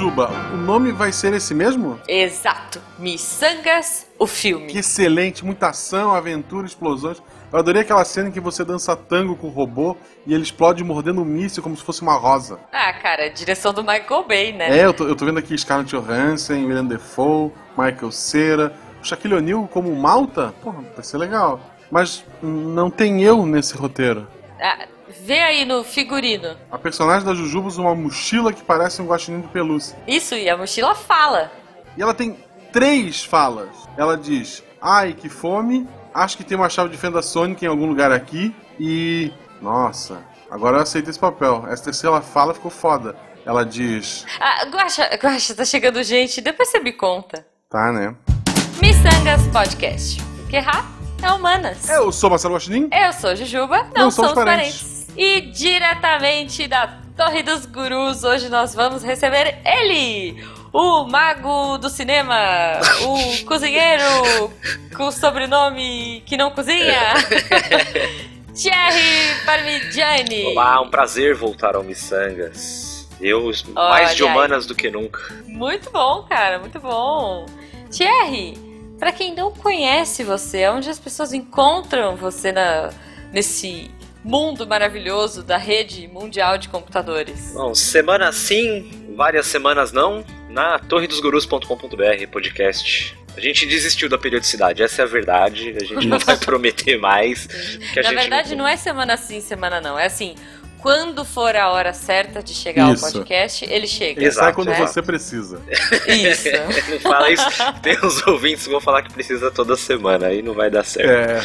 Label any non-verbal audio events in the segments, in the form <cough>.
Jujuba, o nome vai ser esse mesmo? Exato. Missangas, o filme. Que excelente, muita ação, aventura, explosões. Eu adorei aquela cena em que você dança tango com o robô e ele explode mordendo um míssil como se fosse uma rosa. Ah, cara, direção do Michael Bay, né? É, eu tô, eu tô vendo aqui Scarlett Johansson, William Defoe, Michael Cera, o Shaquille O'Neal como Malta. Porra, vai ser legal. Mas não tem eu nesse roteiro. Ah, vê aí no figurino. A personagem da Jujuba usa uma mochila que parece um guaxinim de pelúcia. Isso, e a mochila fala. E ela tem três falas. Ela diz, ai, que fome, acho que tem uma chave de fenda Sonic em algum lugar aqui e... Nossa, agora eu aceito esse papel. Essa terceira fala ficou foda. Ela diz... Ah, Guaxa, Guaxa, tá chegando gente, depois você me conta. Tá, né? Missangas Podcast. Porque errar é humanas. Eu sou Marcelo Guaxinim. Eu sou Jujuba, não, Não somos somos parentes. E diretamente da Torre dos Gurus, hoje nós vamos receber ele, o mago do cinema, o <laughs> cozinheiro com sobrenome que não cozinha, <laughs> Thierry Parmigiani. Olá, um prazer voltar ao Missangas. Eu, Olha mais de aí. humanas do que nunca. Muito bom, cara, muito bom. Thierry, pra quem não conhece você, onde as pessoas encontram você na, nesse mundo maravilhoso da rede mundial de computadores? Bom, semana sim, várias semanas não, na torredosgurus.com.br, podcast. A gente desistiu da periodicidade, essa é a verdade. A gente não vai <laughs> prometer mais. Na verdade, não é semana sim, semana não. É assim, quando for a hora certa de chegar Isso. ao podcast, ele chega. Exato, Sai quando né? você precisa. Isso. <laughs> Não fala isso. Tem uns ouvintes que vão falar que precisa toda semana, aí não vai dar certo. É,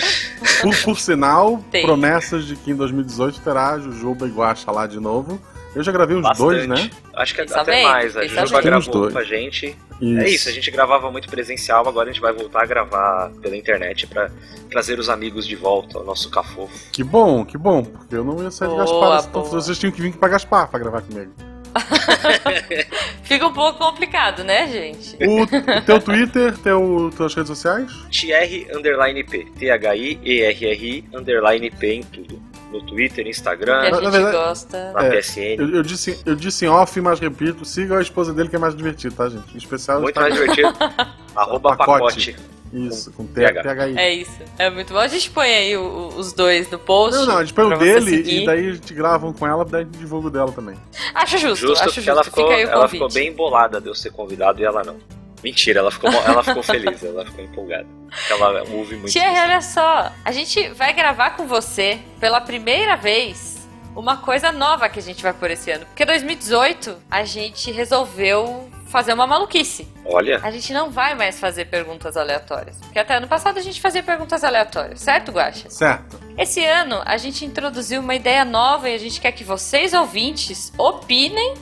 por, por sinal, Tem. promessas de que em 2018 terá Jujuba e Guaxa lá de novo. Eu já gravei uns Bastante. dois, né? Acho que Pensa até bem, mais. A Jujuba gravou dois. com a gente. É isso, a gente gravava muito presencial, agora a gente vai voltar a gravar pela internet pra trazer os amigos de volta, o nosso cafofo. Que bom, que bom, porque eu não ia sair de Boa, Gaspar. Então boa. vocês tinham que vir pra Gaspar pra gravar comigo. <laughs> Fica um pouco complicado, né, gente? O, o teu Twitter, teu, tuas redes sociais? TR underline P. T-H-I-E-R-R-I underline P em tudo. No Twitter, Que a Instagram, Na- na gente verdade- gosta. na É, PSN. Eu, eu disse, eu disse em off, mas repito, siga a esposa dele que é mais divertido, tá, gente? Em especial Muito está- mais divertido. <laughs> Arroba Pacote. pacote. Isso, com. THI. É isso. É muito bom. A gente põe aí o- o- os dois no post. Não, não, a gente põe o dele e daí a gente grava um com ela, daí a gente divulga o dela também. Acho justo, Justo, acho justo. ela ficou, Fica aí o ela ficou bem bolada de eu ser convidado e ela não. Mentira, ela ficou, ela ficou feliz, ela ficou empolgada. Porque ela ouve muito Thierry, olha só. A gente vai gravar com você pela primeira vez uma coisa nova que a gente vai por esse ano. Porque 2018 a gente resolveu fazer uma maluquice. Olha, A gente não vai mais fazer perguntas aleatórias. Porque até ano passado a gente fazia perguntas aleatórias, certo, Guaxa? Certo. Esse ano a gente introduziu uma ideia nova e a gente quer que vocês ouvintes opinem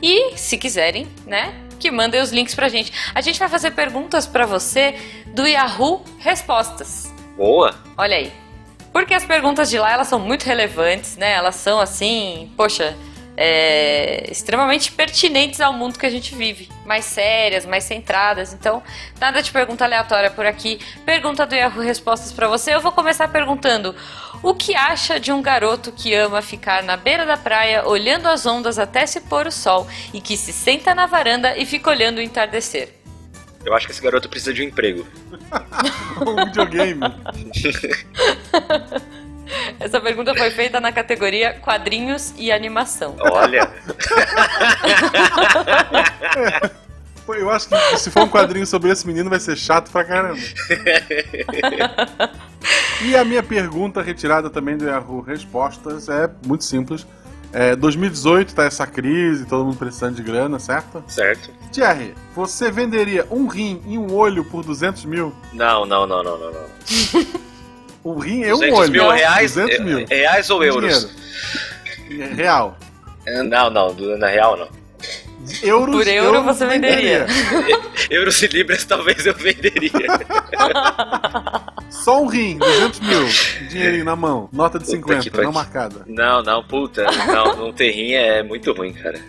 e, se quiserem, né, que mandem os links pra gente. A gente vai fazer perguntas pra você do Yahoo Respostas. boa. Olha aí. Porque as perguntas de lá elas são muito relevantes, né? Elas são assim, poxa, é, extremamente pertinentes ao mundo que a gente vive. Mais sérias, mais centradas. Então, nada de pergunta aleatória por aqui. Pergunta do Yahoo Respostas pra você. Eu vou começar perguntando: o que acha de um garoto que ama ficar na beira da praia, olhando as ondas até se pôr o sol e que se senta na varanda e fica olhando o entardecer? Eu acho que esse garoto precisa de um emprego. <laughs> Um videogame. <laughs> Essa pergunta foi feita na categoria quadrinhos e animação. Olha, <laughs> Pô, eu acho que se for um quadrinho sobre esse menino vai ser chato pra caramba. <laughs> e a minha pergunta retirada também do Yahoo Respostas é muito simples. É, 2018 tá essa crise, todo mundo precisando de grana, certo? certo. Thierry, você venderia um rim e um olho por 200 mil? Não, não, não, não, não, não. <laughs> Um rim e um 200 olho. mil reais? 200 é- mil. Reais ou euros? Dinheiro. Real. Não, não, na real não. Euros, Por euro eu você venderia. <laughs> Euros e libras talvez eu venderia. Só um rim, 200 mil. Dinheirinho na mão. Nota de Puta 50, que não marcada. Não, não, puta. Não, não ter rim é muito ruim, cara.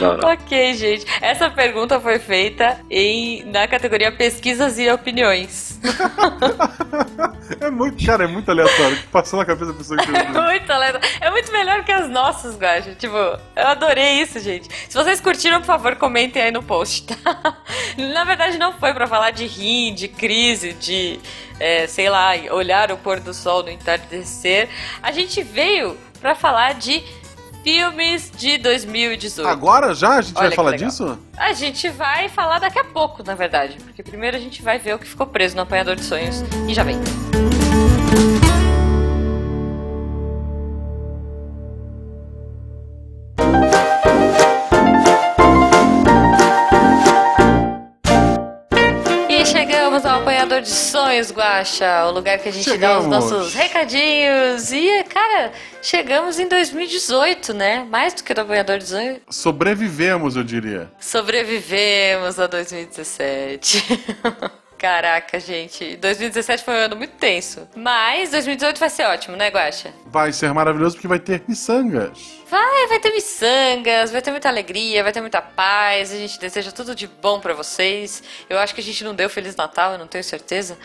Não, não. Ok, gente. Essa pergunta foi feita em, na categoria pesquisas e opiniões. <laughs> É muito, cara, é muito aleatório. Passou na cabeça da pessoa que <laughs> É muito aleatório. É muito melhor que as nossas, Guacha. Tipo, eu adorei isso, gente. Se vocês curtiram, por favor, comentem aí no post, tá? <laughs> Na verdade, não foi pra falar de rim, de crise, de, é, sei lá, olhar o pôr do sol no entardecer. A gente veio pra falar de filmes de 2018. Agora já a gente Olha vai falar legal. disso? A gente vai falar daqui a pouco, na verdade. Porque primeiro a gente vai ver o que ficou preso no apanhador de sonhos e já vem. E chegamos apanhador de sonhos, Guaxa, o lugar que a gente dá os Chegamos. nossos recadinhos. E, cara, chegamos em 2018, né? Mais do que no apanhador de sonhos. Sobrevivemos, eu diria. Sobrevivemos a 2017. <laughs> Caraca, gente. 2017 foi um ano muito tenso. Mas 2018 vai ser ótimo, né, Guaxa? Vai ser maravilhoso porque vai ter miçangas. Vai, vai ter miçangas, vai ter muita alegria, vai ter muita paz. A gente deseja tudo de bom pra vocês. Eu acho que a gente não deu Feliz Natal, eu não tenho certeza.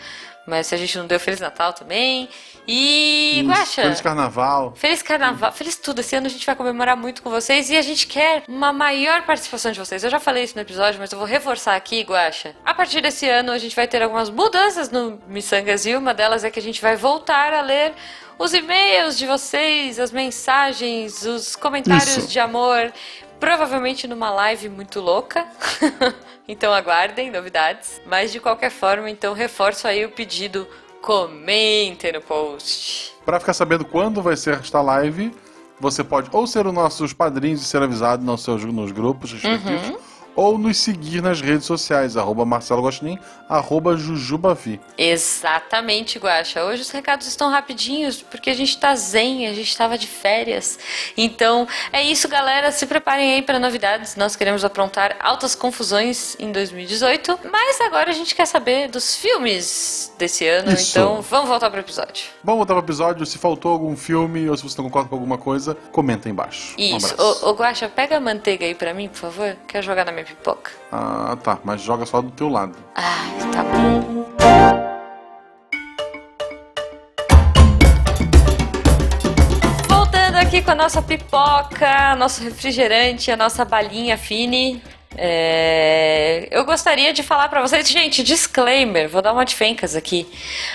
Mas se a gente não deu Feliz Natal também. E, Guaxa. Feliz carnaval. Feliz carnaval, feliz tudo. Esse ano a gente vai comemorar muito com vocês e a gente quer uma maior participação de vocês. Eu já falei isso no episódio, mas eu vou reforçar aqui, Guaxa. A partir desse ano a gente vai ter algumas mudanças no Missangas e uma delas é que a gente vai voltar a ler os e-mails de vocês, as mensagens, os comentários Isso. de amor. Provavelmente numa live muito louca. <laughs> então aguardem novidades. Mas de qualquer forma, então reforço aí o pedido. Comentem no post. Pra ficar sabendo quando vai ser esta live, você pode ou ser os nossos padrinhos e ser avisado nos, seus, nos grupos respectivos, Uhum. Ou nos seguir nas redes sociais, arroba Marcelo Gostin, arroba Jujubavi. Exatamente, Guaxa. Hoje os recados estão rapidinhos, porque a gente tá zen, a gente tava de férias. Então, é isso, galera. Se preparem aí para novidades. Nós queremos aprontar altas confusões em 2018. Mas agora a gente quer saber dos filmes desse ano. Isso. Então, vamos voltar pro episódio. Vamos voltar pro episódio. Se faltou algum filme ou se você não concorda com alguma coisa, comenta aí embaixo. Um Isso. abraço. Ô, ô Guaxa, pega a manteiga aí pra mim, por favor. Quero jogar na minha pipoca. Ah, tá. Mas joga só do teu lado. Ah, tá bom. Voltando aqui com a nossa pipoca, nosso refrigerante, a nossa balinha fine. É, eu gostaria de falar pra vocês, gente, disclaimer, vou dar uma de fencas aqui.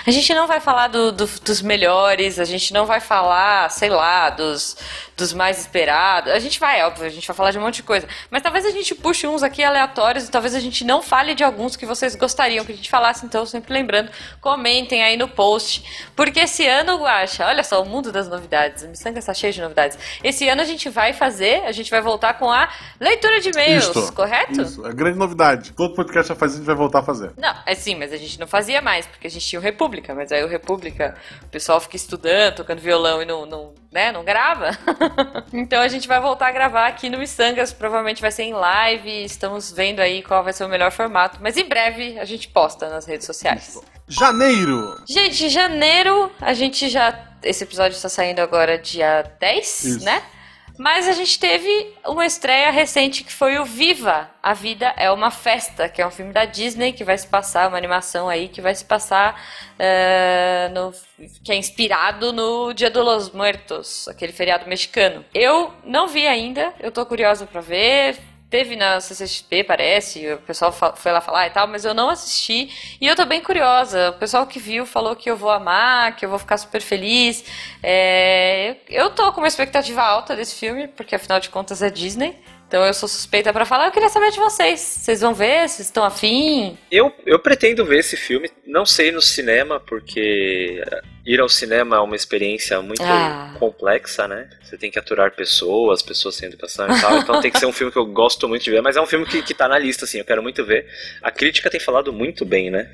A gente não vai falar do- do- dos melhores, a gente não vai falar, sei lá, dos, dos mais esperados. A gente vai, óbvio, a gente vai falar de um monte de coisa. Mas talvez a gente puxe uns aqui aleatórios e talvez a gente não fale de alguns que vocês gostariam que a gente falasse. Então, sempre lembrando, comentem aí no post. Porque esse ano, Guaxa, olha só, o mundo das novidades. O Missanga está cheio de novidades. Esse ano a gente vai fazer, a gente vai voltar com a leitura de e-mails, Isto. Correto? Isso. É grande novidade. Todo podcast já faz a gente vai voltar a fazer. Não, é sim, mas a gente não fazia mais, porque a gente tinha o República, mas aí o República, o pessoal fica estudando, tocando violão e não, não, né, não grava. <laughs> então a gente vai voltar a gravar aqui no Missangas, provavelmente vai ser em live, estamos vendo aí qual vai ser o melhor formato, mas em breve a gente posta nas redes sociais. Janeiro! Gente, janeiro, a gente já. Esse episódio está saindo agora dia 10, Isso. né? Mas a gente teve uma estreia recente que foi o Viva! A Vida é uma Festa, que é um filme da Disney que vai se passar, uma animação aí que vai se passar, eh, no, que é inspirado no Dia dos Los Muertos, aquele feriado mexicano. Eu não vi ainda, eu tô curiosa pra ver. Teve na CCXP, parece, o pessoal foi lá falar e tal, mas eu não assisti e eu tô bem curiosa. O pessoal que viu falou que eu vou amar, que eu vou ficar super feliz. É, eu tô com uma expectativa alta desse filme, porque afinal de contas é Disney. Então eu sou suspeita pra falar. Eu queria saber de vocês. Vocês vão ver? Vocês estão afim? Eu, eu pretendo ver esse filme, não sei no cinema, porque ir ao cinema é uma experiência muito Ah. complexa, né? Você tem que aturar pessoas, pessoas sem educação e tal, então tem que ser um filme que eu gosto muito de ver, mas é um filme que, que tá na lista, assim, eu quero muito ver. A crítica tem falado muito bem, né?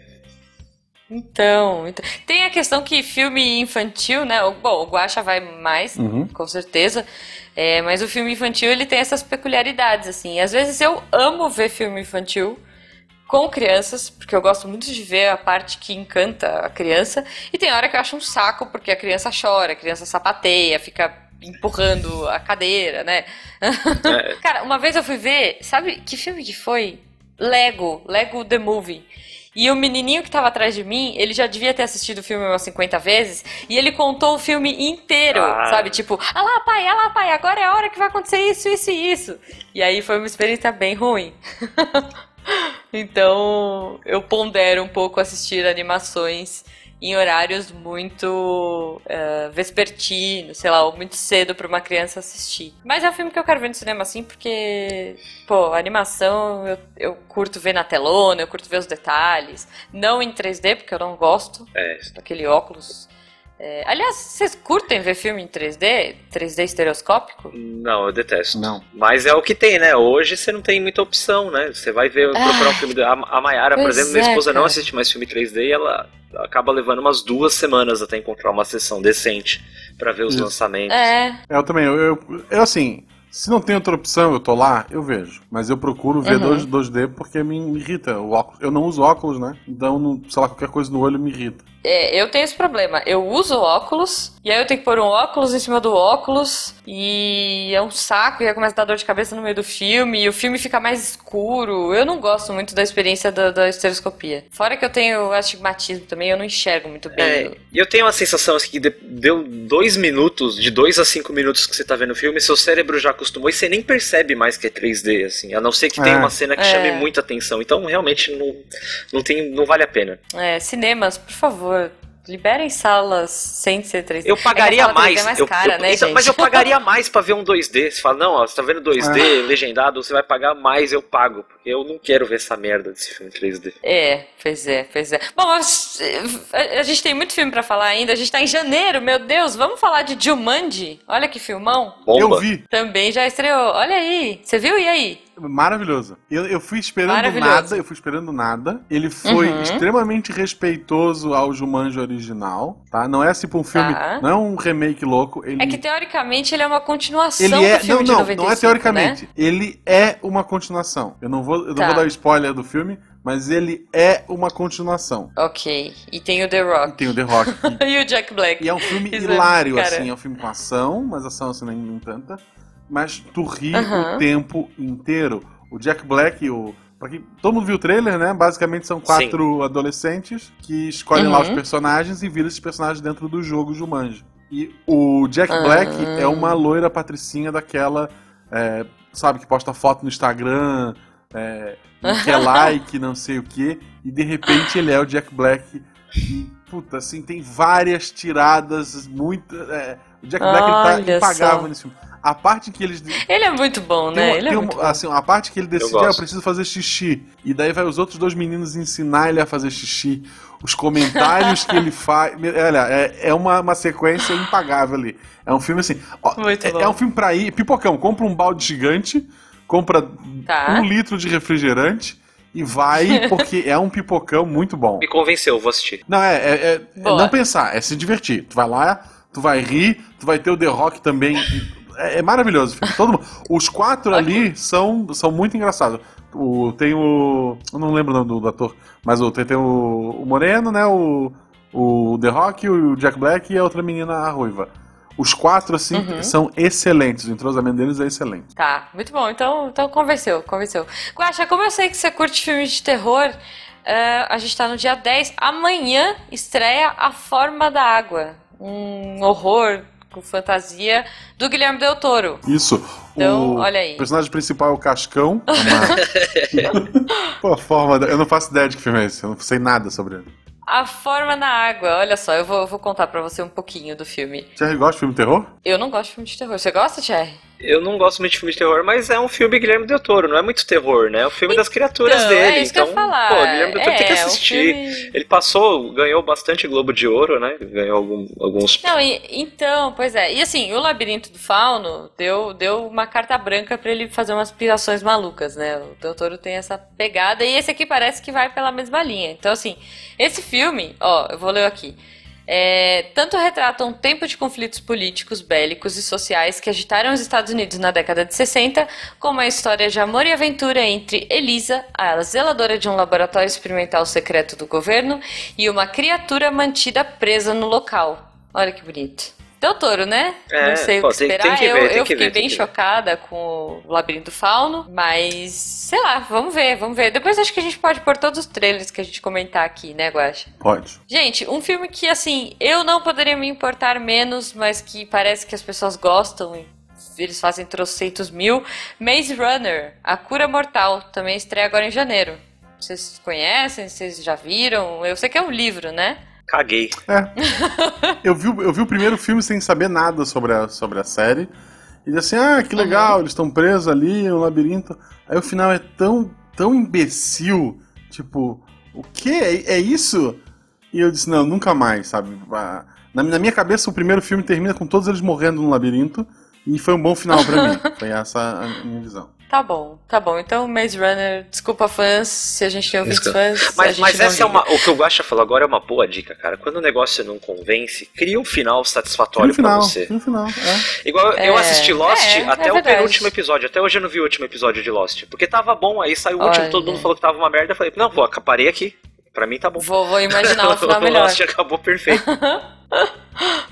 Então, então- tem a questão que filme infantil, né? Bom, o Guaxa vai mais, Uhum. com certeza. É, mas o filme infantil ele tem essas peculiaridades, assim. Às vezes eu amo ver filme infantil com crianças, porque eu gosto muito de ver a parte que encanta a criança. E tem hora que eu acho um saco, porque a criança chora, a criança sapateia, fica empurrando a cadeira, né? <laughs> É, Cara, uma vez eu fui ver, sabe que filme que foi? Lego, Lego The Movie. E o menininho que tava atrás de mim, ele já devia ter assistido o filme umas 50 vezes, e ele contou o filme inteiro, Ah. sabe? Tipo, ah lá, pai, ah lá, pai, agora é a hora que vai acontecer isso, isso e isso. E aí foi uma experiência bem ruim. <laughs> então, eu pondero um pouco assistir animações em horários muito eh, vespertinos, sei lá, ou muito cedo pra uma criança assistir. Mas é um filme que eu quero ver no cinema assim, porque, pô, a animação eu, eu curto ver na telona, eu curto ver os detalhes. Não em 3D, porque eu não gosto É, daquele óculos. É, aliás, vocês curtem ver filme em 3D? 3D estereoscópico? não, eu detesto. Não. Mas é o que tem, né? Hoje você não tem muita opção, né? Você vai ver, procurar um filme. da- A, a Mayara, por exemplo, minha é, esposa não cara. assiste mais filme 3D e ela acaba levando umas duas semanas até encontrar uma sessão decente pra ver os Isso. lançamentos. É, Eu também, eu, eu, eu, assim, se não tem outra opção, eu tô lá, eu vejo. Mas eu procuro ver Uhum. 2, 2D porque me, me irrita o óculos. Eu não uso óculos, né? Então, não- sei lá, qualquer coisa no olho me irrita. É, eu tenho esse problema. Eu uso óculos, e aí eu tenho que pôr um óculos em cima do óculos, e é um saco, e aí começa a dar dor de cabeça no meio do filme, e o filme fica mais escuro. Eu não gosto muito da experiência da, da estereoscopia. Fora que eu tenho astigmatismo também, eu não enxergo muito bem. É, e eu tenho uma sensação assim, que de- deu dois minutos, de dois a cinco minutos que você tá vendo o filme, seu cérebro já acostumou e você nem percebe mais que é 3D, assim, a não ser que tenha É. uma cena que É. chame muita atenção. Então realmente não, não, tem, não vale a pena. É, cinemas, por favor, liberem salas sem ser 3D. Eu É pagaria 3D mais. É mais eu- cara, eu- né, então, gente? mas eu pagaria mais pra ver um 2D. Você fala, não, ó, você tá vendo 2D Ah. legendado, você vai pagar mais, eu pago. Porque eu não quero ver essa merda desse filme 3D. É, pois é, pois é. Bom, mas, a, a gente tem muito filme pra falar ainda. A gente tá em janeiro, meu Deus. Vamos falar de Jumanji? Olha que filmão. Bomba. Eu vi, Também já estreou. Olha aí. Você viu? E aí? Maravilhoso. Eu, eu fui esperando nada, eu fui esperando nada. Ele foi Uhum. extremamente respeitoso ao Jumanji original, tá? Não é tipo um filme, Tá. não é um remake louco. Ele, É que teoricamente ele é uma continuação ele do é, filme não, não, 95, não é teoricamente. né? Ele é uma continuação. Eu não vou, eu não Tá. vou dar o spoiler do filme, mas ele é uma continuação. Ok. E tem o The Rock. Tem o The Rock. <laughs> e o Jack Black. E é um filme Isso é- hilário, assim. É um filme com ação, mas ação assim nem tanta. Mas tu ri o tempo inteiro. O Jack Black, o. Pra quem, todo mundo viu o trailer, né? Basicamente são quatro adolescentes que escolhem lá Uhum. os personagens e viram esses personagens dentro do jogo Jumanji. E o Jack Ah. Black é uma loira patricinha daquela, é, sabe, que posta foto no Instagram, é, e quer <laughs> like, não sei o que, e de repente ele é o Jack Black. E, puta, assim, tem várias tiradas, muito. é, o Jack Black ele tá impagável só. nesse filme. A parte que eles. Ele é muito bom, Tem né? uma- ele é tem muito uma- bom. assim, a parte que ele decide, ah, eu preciso fazer xixi. E daí vai os outros dois meninos ensinar ele a fazer xixi. Os comentários que ele <laughs> faz. Olha, é, é uma, uma sequência impagável ali. É um filme assim. ó, Muito é, bom. é um filme pra ir. Pipocão, compra um balde gigante, compra Tá. um litro de refrigerante e vai, <laughs> porque é um pipocão muito bom. Me convenceu, vou assistir. Não, é, é, é- é não pensar, é se divertir. Tu vai lá, tu vai rir, tu vai ter o The Rock também. É, é maravilhoso o filme. Todo mundo- os quatro ali são, são muito engraçados. O, tem o. Eu não lembro o nome do, do ator, mas o, tem, tem o, o Moreno, né? O, o The Rock, o Jack Black e a outra menina, a Ruiva. Os quatro, assim, Uhum. são excelentes. O entrosamento deles é excelente. Tá, muito bom. Então, então convenceu, convenceu. Guaxa, como eu sei que você curte filmes de terror, eh, a gente tá no dia 10. Amanhã estreia A Forma da Água. Um horror com fantasia do Guilherme Del Toro. Isso. Então, o olha aí. personagem principal é o Cascão. <laughs> Pô, a forma. Eu não faço ideia de que filme é esse. Eu não sei nada sobre ele. A Forma na Água. Olha só, eu vou, eu vou contar pra você um pouquinho do filme. Thierry gosta de filme de terror? Eu não gosto de filme de terror. Você gosta, Thierry? Eu não gosto muito de filme de terror, mas é um filme Guilherme Del Toro, não é muito terror, né? É o filme das criaturas Então, dele. é isso que então, eu ia falar. pô, Guilherme Del Toro tem que É, um assistir. filme- Ele passou, ganhou bastante Globo de Ouro, né? Ganhou algum- alguns. Não, e- então, pois é. E assim, o Labirinto do Fauno deu, deu uma carta branca pra ele fazer umas pirações malucas, né? O Del Toro tem essa pegada e esse aqui parece que vai pela mesma linha. Então, assim, esse filme, ó, eu vou ler aqui. É, tanto retrata um tempo de conflitos políticos, bélicos e sociais que agitaram os Estados Unidos na década de 60, como a história de amor e aventura entre Elisa, a zeladora de um laboratório experimental secreto do governo, e uma criatura mantida presa no local. Olha que bonito. Del Toro, né? É, não sei pô, o que tem- tem esperar. que ver, eu tem eu que fiquei ver, tem bem chocada com o Labirinto Fauno, mas sei lá, vamos ver, vamos ver. Depois acho que a gente pode pôr todos os trailers que a gente comentar aqui, né, Guaxa? Pode. Gente, um filme que, assim, eu não poderia me importar menos, mas que parece que as pessoas gostam e eles fazem trocentos mil. Maze Runner, A Cura Mortal, também estreia agora em janeiro. Vocês conhecem? Vocês já viram? Eu sei que é um livro, né? Caguei. É. <laughs> eu, vi, o- eu vi o primeiro filme sem saber nada sobre a, sobre a série. E disse assim, ah, que legal, eles estão presos ali no labirinto. Aí o final é tão, tão imbecil. Tipo, o quê? É, é isso? E eu disse, não, nunca mais, sabe? Na, na minha cabeça, o primeiro filme termina com todos eles morrendo no labirinto. E foi um bom final pra mim. <laughs> Foi essa a minha visão. Tá bom, tá bom. Então, Maze Runner, desculpa fãs, se a gente tem ouvintes Desculpa. fãs. a Mas, gente mas não essa é liga. uma. O que o Guaxa falou agora é uma boa dica, cara. Quando o negócio não convence, cria um final satisfatório final, pra você. no final. É. Igual eu É, assisti Lost é, até é o verdade. penúltimo episódio. Até hoje eu não vi o último episódio de Lost. Porque tava bom, aí saiu o último, Olha. todo mundo falou que tava uma merda. Eu falei, não, pô, parei aqui. Pra mim tá bom. Vou, vou imaginar um <laughs> final melhor. Lost acabou perfeito. <laughs>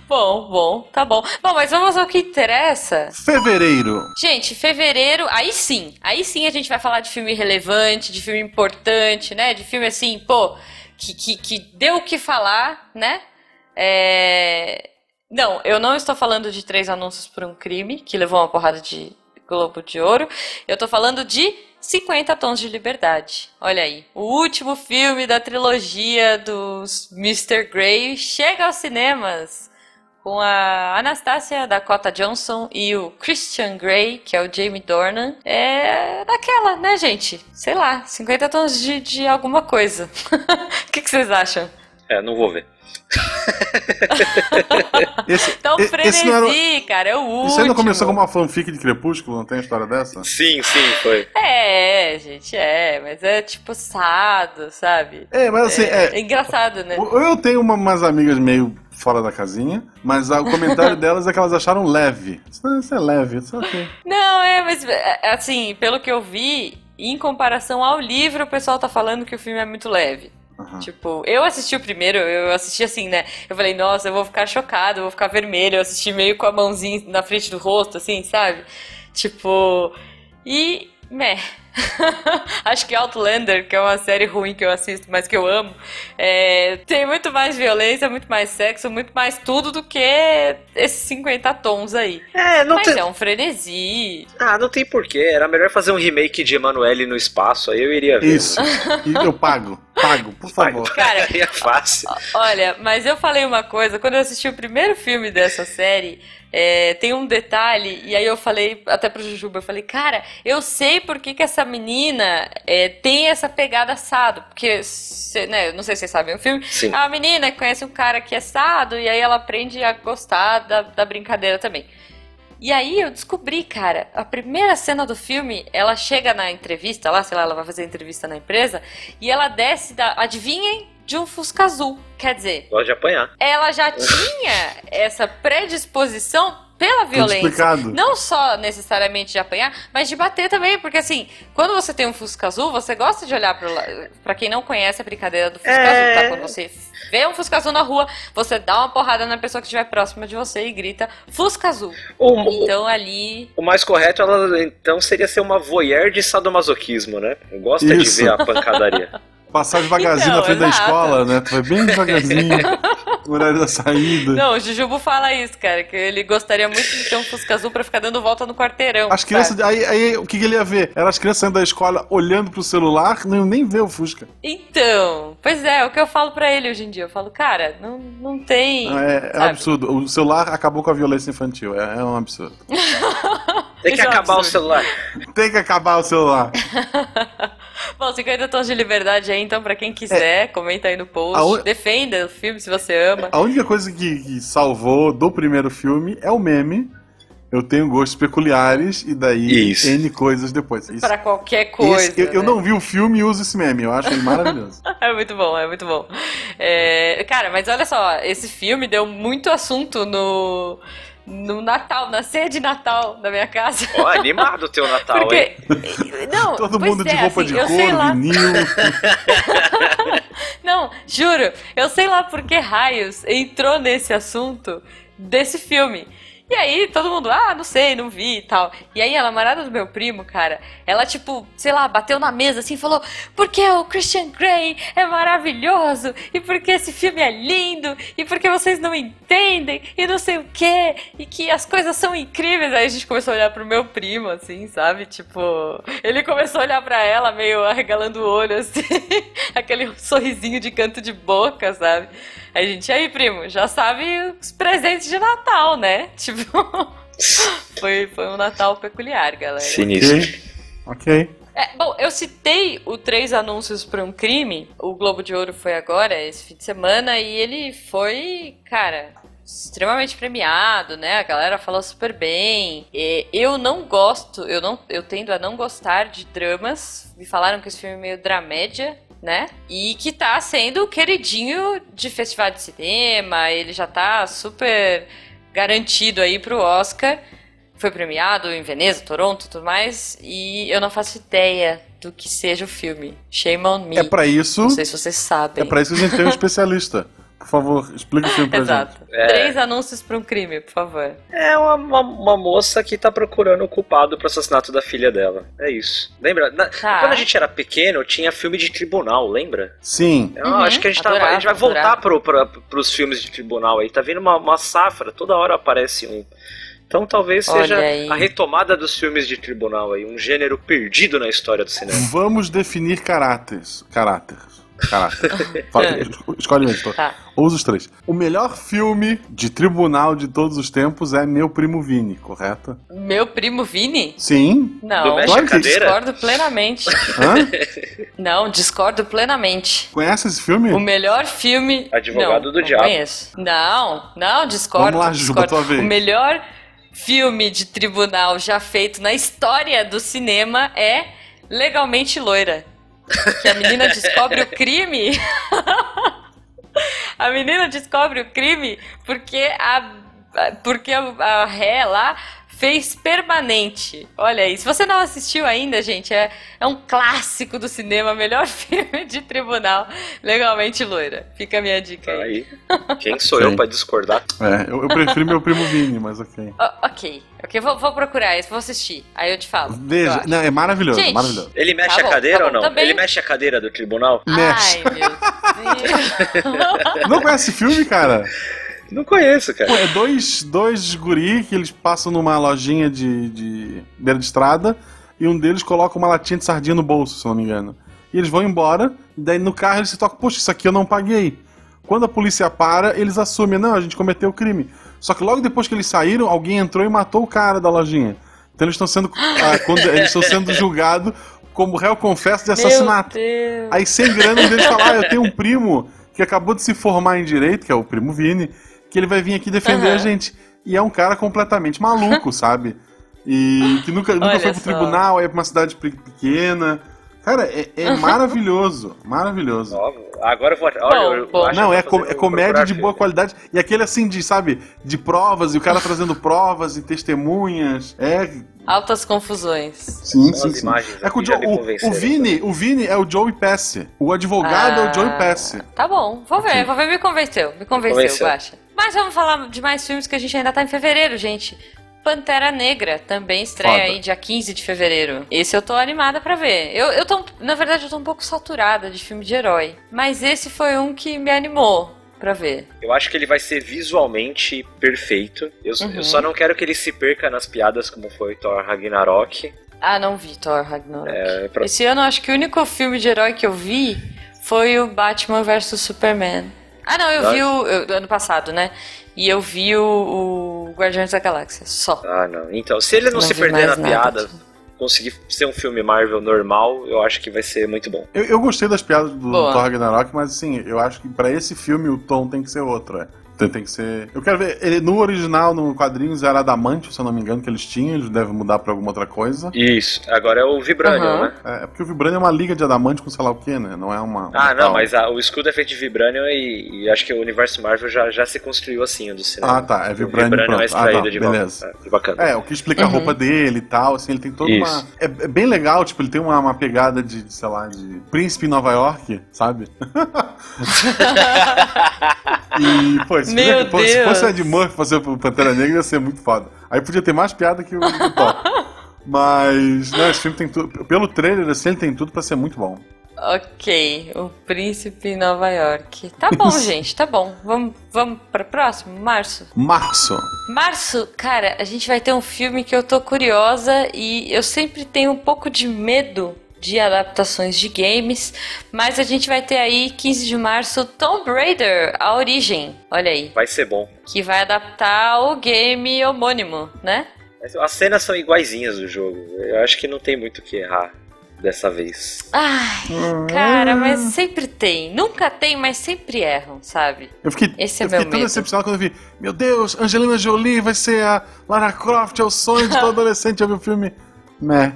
Bom, bom, tá bom. Bom, mas vamos ao que interessa. Fevereiro. Gente, fevereiro, aí sim. Aí sim a gente vai falar de filme relevante, de filme importante, né? De filme assim, pô, que, que, que deu o que falar, né? É... Não, eu não estou falando de Três Anúncios por um Crime, que levou uma porrada de Globo de Ouro. Eu tô falando de 50 Tons de Liberdade. Olha aí. O último filme da trilogia dos Mr. Grey chega aos cinemas com a Anastasia Dakota Johnson e o Christian Grey, que é o Jamie Dornan. É daquela, né, gente? Sei lá, 50 tons de, de alguma coisa. <laughs> O que, que vocês acham? É, não vou ver. <laughs> Esse, Então, frenesi, esse não era, cara, é o último. Isso ainda começou como uma fanfic de Crepúsculo, não tem história dessa? Sim, sim, foi. É, gente, é, mas é tipo sado, sabe? É, mas assim, É, é, engraçado, né? eu tenho uma- umas amigas meio fora da casinha, mas o comentário <laughs> delas é que elas acharam leve. Isso é leve, isso é ok. Não, é, mas é, assim, pelo que eu vi, em comparação ao livro, o pessoal tá falando que o filme é muito leve. Aham. Tipo, eu assisti o primeiro, eu assisti assim, né? Eu falei, nossa, eu vou ficar chocado, eu vou ficar vermelho. Eu assisti meio com a mãozinha na frente do rosto, assim, sabe? Tipo. E. Meh. <laughs> Acho que Outlander, que é uma série ruim que eu assisto, mas que eu amo, é, tem muito mais violência, muito mais sexo, muito mais tudo do que esses 50 tons aí. É, não mas tem. é um frenesi. Ah, não tem porquê. Era melhor fazer um remake de Emanuele no espaço, aí eu iria ver. Isso. E eu pago, pago, por favor. Cara, <laughs> é fácil. Olha, mas eu falei uma coisa, quando eu assisti o primeiro filme dessa série, é, tem um detalhe, e aí eu falei até pro Jujuba, eu falei, cara, eu sei por que, que essa menina é, tem essa pegada assado, porque, cê, né, não sei se vocês sabem o filme, Sim. é uma menina que conhece um cara que é assado, e aí ela aprende a gostar da, da brincadeira também. E aí eu descobri, cara, a primeira cena do filme, ela chega na entrevista lá, sei lá, ela vai fazer entrevista na empresa, e ela desce da, adivinhem, de um Fusca azul. Quer dizer, Gosto de apanhar. ela já tinha essa predisposição pela violência. explicado. Não só necessariamente de apanhar, mas de bater também, porque assim, quando você tem um Fusca azul, você gosta de olhar pro lado. Pra quem não conhece a brincadeira do Fusca É. azul, tá? Quando você vê um Fusca azul na rua, você dá uma porrada na pessoa que estiver próxima de você e grita Fusca azul. O, Então ali. o mais correto, ela, então, seria ser uma voyeur de sadomasoquismo, né? Gosta Isso. de ver a pancadaria. Passar devagarzinho Então, na frente da exato. escola, né? Tu vai bem devagarzinho, <laughs> no horário da saída. Não, o Jujubo fala isso, cara, que ele gostaria muito de ter um Fusca azul pra ficar dando volta no quarteirão. As crianças, aí, aí o que, que ele ia ver? Era as crianças saindo da escola olhando pro celular, não iam nem ver o Fusca. Então, pois é, é o que eu falo pra ele hoje em dia. Eu falo, cara, não, não tem. É, é um sabe? absurdo. O celular acabou com a violência infantil. É, é um absurdo. Tem que é acabar o celular. Tem que acabar o celular. <laughs> Bom, 50 tons de liberdade aí, então, pra quem quiser, comenta aí no post. É. Un- Defenda o filme se você ama. A única coisa que, que salvou do primeiro filme é o meme. Eu tenho gostos peculiares e daí Isso. N coisas depois. Isso- Pra qualquer coisa. esse- eu, eu né? não vi o filme e uso esse meme. Eu acho ele maravilhoso. <laughs> É muito bom, é muito bom. É, cara, mas olha só, esse filme deu muito assunto no, no Natal, na ceia de Natal da minha casa. Ó, animado o teu Natal, hein? Porque. <laughs> Não, Todo pois mundo de é, roupa assim, de eu sei couro, lá. vinil. <laughs> Não, juro, eu sei lá por que raios entrou nesse assunto desse filme. E aí, todo mundo, ah, não sei, não vi e tal. E aí, a namorada do meu primo, cara, ela, tipo, sei lá, bateu na mesa assim e falou: porque o Christian Grey é maravilhoso, e porque esse filme é lindo, e porque vocês não entendem, e não sei o quê, e que as coisas são incríveis. Aí a gente começou a olhar pro meu primo, assim, sabe? Tipo, ele começou a olhar pra ela, meio arregalando o olho, assim, <laughs> aquele sorrisinho de canto de boca, sabe? A gente, aí, primo, já sabe os presentes de Natal, né? <laughs> Tipo, foi, foi um Natal peculiar, galera. Sinistro. Ok. É, bom, eu citei o Três Anúncios para um Crime. O Globo de Ouro foi agora, esse fim de semana, e ele foi, cara, extremamente premiado, né? A galera falou super bem. E eu não gosto, eu não, eu tendo a não gostar de dramas. Me falaram que esse filme é meio dramédia, né? E que tá sendo queridinho de festival de cinema, ele já tá super garantido aí pro Oscar. Foi premiado em Veneza, Toronto e tudo mais, e eu não faço ideia do que seja o filme. Shame on me. É pra isso. Não sei se vocês sabem. É pra isso que a gente tem um <laughs> especialista. Por favor, explica o filme pra Exato. gente. É. Três anúncios pra um crime, por favor. É uma, uma, uma moça que tá procurando o culpado pro assassinato da filha dela. É isso. Lembra? Na- Tá. Quando a gente era pequeno, tinha filme de tribunal, lembra? Sim. Eu Uhum, acho que a gente, tá, adorava, a gente vai voltar adorava. pro, pra, pros filmes de tribunal aí. Tá vindo uma, uma safra, toda hora aparece um. Então talvez Olha seja aí. a retomada dos filmes de tribunal aí, um gênero perdido na história do cinema. Vamos definir caráteres. Caráteres. Caráter. <laughs> Fala, Escolhe um, editor. Tá. Usa os três. O melhor filme de tribunal de todos os tempos é Meu Primo Vini, correto? Meu primo Vini? Sim. Do Não, Mexe a Cadeira? discordo plenamente. Hã? <laughs> Não, discordo plenamente. Conhece esse filme? O melhor filme. Advogado não, do não Diabo. Conheço. Não, não, discordo. Vamos lá, Juba, discordo. tua vez. O melhor filme de tribunal já feito na história do cinema é Legalmente Loira. Que a menina descobre o crime. <laughs> a menina descobre o crime porque a, porque a, a ré lá fez permanente. Olha aí, se você não assistiu ainda, gente, é, é um clássico do cinema, melhor <laughs> filme de tribunal, legalmente loira. Fica a minha dica aí. Aí, quem sou Sim. eu pra discordar? É, eu, eu prefiro Meu Primo Vini, mas ok. <laughs> O- ok, ok, vou, vou procurar esse, vou assistir. Aí eu te falo. Veja, não, é maravilhoso, Gente. maravilhoso. Ele mexe Tá a bom, cadeira tá ou bom, não? também- Ele mexe a cadeira do tribunal? Mexe. Ai, meu <laughs> Deus. Não conhece esse filme, cara? Não conheço, cara. Pô, é dois, dois guri que eles passam numa lojinha de, de beira de estrada e um deles coloca uma latinha de sardinha no bolso, se eu não me engano. E eles vão embora, e daí no carro eles se tocam, poxa, isso aqui eu não paguei. Quando a polícia para, eles assumem, não, a gente cometeu o crime. Só que logo depois que eles saíram, alguém entrou e matou o cara da lojinha. Então eles estão sendo, ah, eles estão sendo julgados como réu confesso de assassinato. Aí, sem grana, um deles fala: Ah, eu tenho um primo que acabou de se formar em direito, que é o primo Vini, que ele vai vir aqui defender Aham. a gente. E é um cara completamente maluco, <laughs> sabe? E que nunca, nunca Olha foi pro só. tribunal, aí é pra uma cidade pe- pequena. Cara, é, é maravilhoso. Maravilhoso. Ó, agora eu vou. Olha, Bom, eu bom. acho Não, é, com- é comédia de boa qualidade. E aquele assim de, sabe, de provas, e o cara trazendo provas e testemunhas. É. Altas confusões. Sim, as imagens É que o, aqui Jo- o, o Vini, o Vini é o Joey Pesci. O advogado é o Joey Pesci. Tá bom, vou ver, Ok. vou ver, me convenceu, me convenceu, Convenceu. Guaxa. Mas vamos falar de mais filmes que a gente ainda tá em fevereiro, gente. Pantera Negra também estreia Foda. aí dia 15 de fevereiro. Esse eu tô animada pra ver. Eu, eu tô, na verdade, eu tô um pouco saturada de filme de herói. Mas esse foi um que me animou pra ver. Eu acho que ele vai ser visualmente perfeito. Eu, Uhum. eu só não quero que ele se perca nas piadas como foi Thor Ragnarok. Ah, não vi Thor Ragnarok. É, pra- Esse ano, eu acho que o único filme de herói que eu vi foi o Batman vs Superman. Ah, não, eu Nossa. vi o. eu- ano passado, né? E eu vi o, o Guardiões da Galáxia, só. Ah, não. Então, se ele não, Não se perder na piada, conseguir ser um filme Marvel normal, eu acho que vai ser muito bom. Eu, eu gostei das piadas do Boa. Thor Ragnarok, mas assim, eu acho que pra esse filme o tom tem que ser outro, é. Tem, tem que ser. Eu quero ver. Ele, no original, no quadrinhos, era adamante, se eu não me engano, que eles tinham. Eles devem mudar pra alguma outra coisa. Isso. Agora é o Vibranium, Aham. né? É, é porque o Vibranium é uma liga de adamante com sei lá o que, né? Não é uma. Ah, não, tal- mas a- o escudo é feito de Vibranium e, e acho que o universo Marvel já, já se construiu assim, o do cinema. Ah, tá. É O Vibranium. Vibranium pronto. é extraído ah, tá, de volta. beleza. É, que bacana. É, o que explica a Uhum. roupa dele e tal, assim, ele tem toda Isso. uma. É, é bem legal, tipo, ele tem uma, uma pegada de, sei lá, de príncipe em Nova York, sabe? <laughs> e, pô, se, Meu pô, se Deus. fosse o Ed Murphy fazer o Pantera Negra, ia ser muito foda. Aí podia ter mais piada que o, que o Thor. <laughs> Mas, né, esse filme tem tudo. Pelo trailer, assim, ele tem tudo pra ser muito bom. Ok, o príncipe em Nova York. Tá bom, <laughs> gente, tá bom. Vamos, vamos para próximo, março. Março. Março, cara, a gente vai ter um filme que eu tô curiosa e eu sempre tenho um pouco de medo de adaptações de games, mas a gente vai ter aí 15 de março Tomb Raider, a origem. Olha aí, Vai ser bom. que vai adaptar o game homônimo, né? As cenas são iguaizinhas do jogo. Eu acho que não tem muito o que errar dessa vez. Ai, cara, mas sempre tem. Nunca tem, mas sempre erram, sabe? Eu fiquei, Esse é eu fiquei meu tão medo. decepcionado quando eu vi. Meu Deus, Angelina Jolie vai ser a Lara Croft, é o sonho de todo <laughs> adolescente. Eu vi o filme. Meh.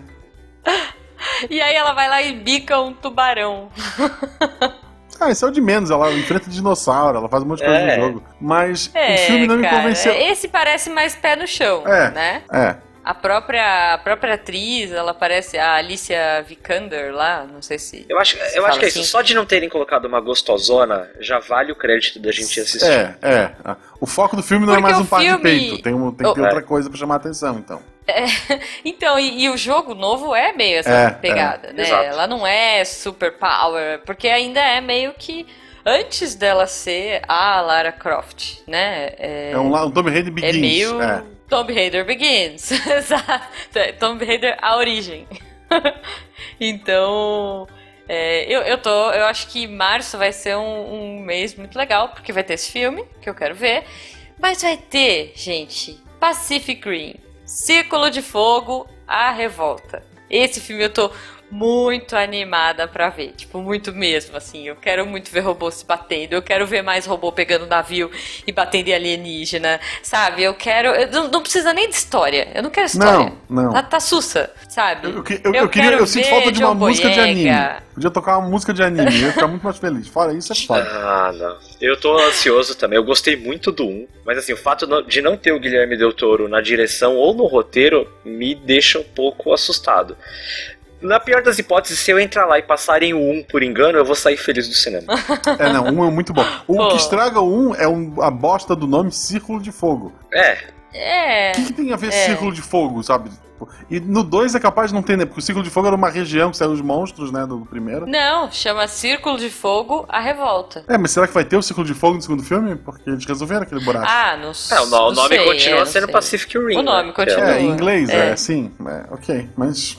<laughs> <laughs> E aí ela vai lá e bica um tubarão. <laughs> Ah, isso é o de menos. Ela enfrenta dinossauro, ela faz um monte de coisa É. no jogo. Mas É, o filme não me cara, convenceu. Esse parece mais pé no chão, É. né? É. A própria, a própria atriz, ela parece a Alicia Vikander lá, não sei se. Eu acho, se eu acho que é isso. assim. Só de não terem colocado uma gostosona já vale o crédito da gente assistir. É, é. O foco do filme não é Porque mais o um par de filme- peito. Tem, um, tem que ter Oh, outra é. coisa pra chamar a atenção, então. <laughs> Então, e, e o jogo novo é meio essa É, pegada, é. né? Exato. Ela não é super power, porque ainda é meio que antes dela ser a Lara Croft, né? É, É um, um Tomb Raider é Begins. meio É. Tomb Raider Begins. <laughs> Exato. É Tomb Raider a origem. <laughs> então, é, eu, eu tô. Eu acho que março vai ser um, um mês muito legal, porque vai ter esse filme, que eu quero ver. Mas vai ter, gente, Pacific Rim, Círculo de Fogo, A Revolta. Esse filme eu tô muito animada pra ver, tipo, muito mesmo, assim. Eu quero muito ver robô se batendo, eu quero ver mais robô pegando navio e batendo em alienígena, sabe? Eu quero. eu não, não precisa nem de história, eu não quero história. Não, não. Tá, tá sussa, sabe? Eu, eu, eu, eu queria, quero eu sinto ver falta de uma John música de anime. Podia tocar uma música de anime, eu ia ficar muito mais feliz. Fora isso, é foda. Ah, não. Eu tô ansioso também. Eu gostei muito do 1, mas assim, o fato de não ter o Guilherme Del Toro na direção ou no roteiro me deixa um pouco assustado. Na pior das hipóteses, se eu entrar lá e passarem o 1 por engano, eu vou sair feliz do cinema. <laughs> É, não, um é muito bom. O Pô. que estraga o um é um- a bosta do nome Círculo de Fogo. É, É. O que, que tem a ver É. Círculo de Fogo, sabe? E no 2 é capaz de não ter, né? Porque o Círculo de Fogo era uma região que saiu os monstros, né? Do primeiro. Não, chama Círculo de Fogo, A Revolta. É, mas será que vai ter o Círculo de Fogo no segundo filme? Porque eles resolveram aquele buraco. Ah, não é sei. o, no- o não nome sei, continua é, não sendo sei. Pacific Rim. O nome né? continua. é, em inglês, é, é. sim. É, ok, mas.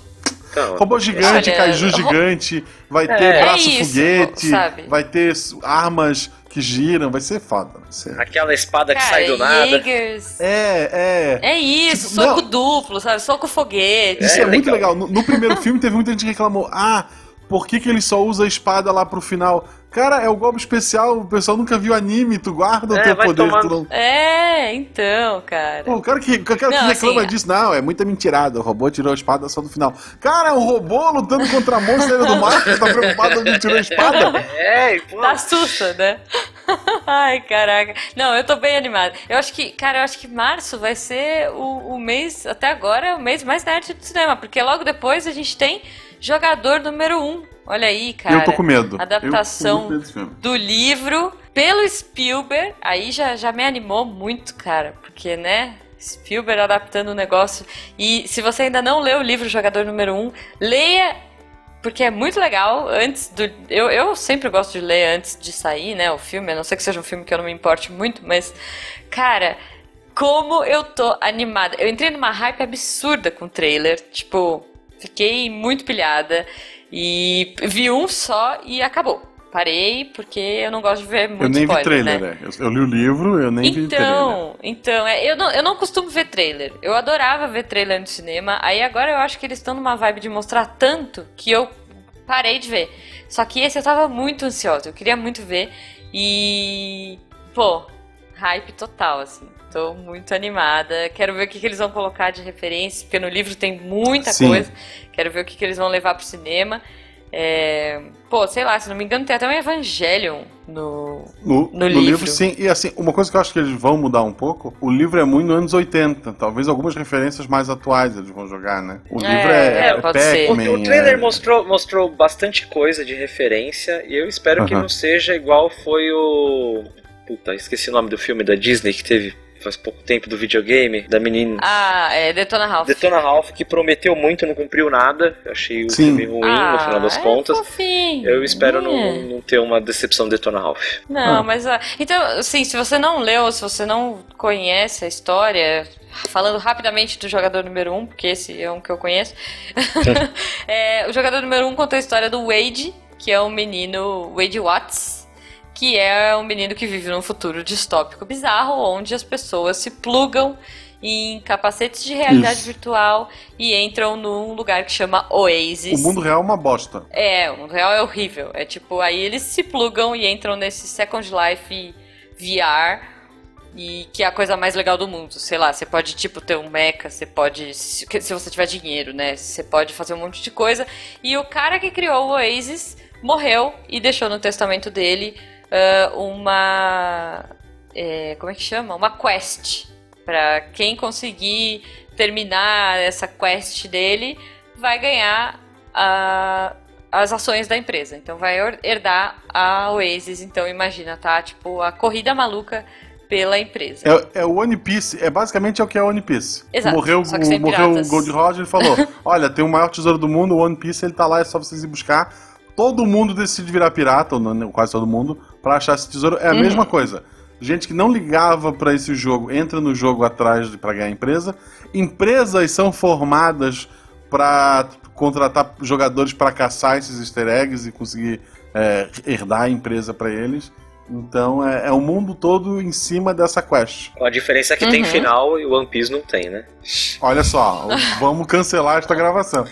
Então, Robô gigante, Olha, kaiju ro- gigante, vai ter É, braço é isso, foguete, sabe? vai ter armas que giram, vai ser foda. Aquela espada que Cara, sai do nada. Jaegers. É, é. É isso, Tipo, soco não. duplo, sabe? Soco foguete. Isso É é, muito legal. legal. No, no primeiro filme teve muita gente que reclamou: ah, por que, que ele só usa a espada lá pro final? Cara, é o golpe especial, o pessoal nunca viu anime, tu guarda É, o teu poder. tomar Tu não... É, então, cara. Pô, o cara que, o cara Não, que reclama assim, disso, não, é muita mentirada. O robô tirou a espada só no final. Cara, é um robô lutando contra a monstro do mar, você tá preocupado onde ele tirou a espada? <laughs> É, pô, Tá sussa, né? <laughs> Ai, caraca. Não, eu tô bem animada. Eu acho que, cara, eu acho que março vai ser o, o mês, até agora, o mês mais nerd do cinema, porque logo depois a gente tem jogador número um. Olha aí, cara. eu tô com medo. Adaptação com medo do livro pelo Spielberg. Aí já, já me animou muito, cara, porque, né? Spielberg adaptando o negócio. E se você ainda não leu o livro Jogador Número 1, leia, porque é muito legal. Antes do. Eu, eu sempre gosto de ler antes de sair, né? O filme, a não ser que seja um filme que eu não me importe muito, mas, cara. Como eu tô animada. Eu entrei numa hype absurda com o trailer. Tipo, fiquei muito pilhada. E vi um só e acabou. Parei porque eu não gosto de ver muito Eu nem vi spoiler, trailer, né? né? Eu, eu li o livro, eu nem vi trailer. Então, então é, eu, não, eu não costumo ver trailer. Eu adorava ver trailer no cinema. Aí agora eu acho que eles estão numa vibe de mostrar tanto que eu parei de ver. Só que esse eu tava muito ansiosa. Eu queria muito ver. E. Pô, hype total, assim. Tô muito animada. Quero ver o que, que eles vão colocar de referência, porque no livro tem muita Sim. coisa. Quero ver o que, que eles vão levar pro cinema. É, Pô, sei lá, se não me engano, tem até um Evangelion no. No, No no livro. livro. sim. E assim, uma coisa que eu acho que eles vão mudar um pouco, o livro é muito nos anos 80. Talvez algumas referências mais atuais eles vão jogar, né? O É, livro é, é, pode ser. Pac-Man. O, o trailer é- mostrou, mostrou bastante coisa de referência e eu espero que Aham. não seja igual foi o Puta, esqueci o nome do filme da Disney que teve faz pouco tempo do videogame, da menina. Ah, é Detona Ralph. Detona Ralph, que prometeu muito, não cumpriu nada. Eu achei o Sim. filme ruim ah, no final das é contas. fofinho. Eu espero É. não, não ter uma decepção de Detona Ralph. Não, Ah. mas. então, assim, se você não leu, se você não conhece a história, falando rapidamente do jogador número 1, um, porque esse é um que eu conheço. <laughs> <laughs> é, o jogador número 1 um conta a história do Wade, que é um menino, Wade Watts, que é um menino que vive num futuro distópico bizarro, onde as pessoas se plugam em capacetes de realidade Isso. virtual e entram num lugar que chama O Oasis. mundo real é uma bosta. É, o mundo real é horrível. É tipo, aí eles se plugam e entram nesse Second Life VR. E que é a coisa mais legal do mundo. Sei lá, você pode, tipo, ter um mecha, você pode. Se, se você tiver dinheiro, né? Você pode fazer um monte de coisa. E o cara que criou o Oasis morreu e deixou no testamento dele ah, uma. é, como é que chama? Uma quest. Pra quem conseguir terminar essa quest dele, vai ganhar a- as ações da empresa. Então vai herdar a Oasis. Então imagina, tá? Tipo, a corrida maluca pela empresa. É, é o One Piece, é basicamente é o que é o One Piece. Exato, Morreu, o, morreu o. Gold Roger e falou: <laughs> Olha, tem o maior tesouro do mundo, o One Piece, ele tá lá, é só vocês ir buscar. Todo mundo decide virar pirata, ou não, quase todo mundo, pra achar esse tesouro. É a Uhum. mesma coisa. Gente que não ligava pra esse jogo entra no jogo atrás de pra ganhar empresa. Empresas são formadas pra contratar jogadores pra caçar esses easter eggs e conseguir é, herdar a empresa pra eles. Então é, é o mundo todo em cima dessa quest. A diferença é que tem Uhum. final e o One Piece não tem, né? Olha só, vamos cancelar esta gravação.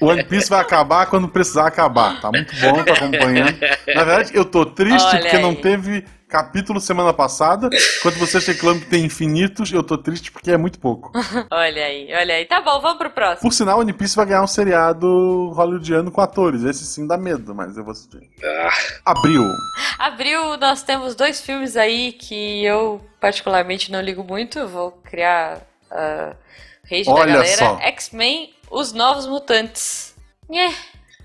O <laughs> One Piece vai acabar quando precisar acabar. Tá muito bom, tá acompanhando. Na verdade, eu tô triste Olha porque não aí. teve capítulo semana passada. Enquanto vocês reclamam que tem infinitos, eu tô triste porque é muito pouco. <laughs> Olha aí, olha aí. Tá bom, vamos pro próximo. Por sinal, One Piece vai ganhar um seriado hollywoodiano com atores. Esse sim dá medo, mas eu vou assistir. Ah, Abril. Abril, nós temos dois filmes aí que eu particularmente não ligo muito. Eu Vou criar a rage da Olha galera. só. X-Men, Os Novos Mutantes. É,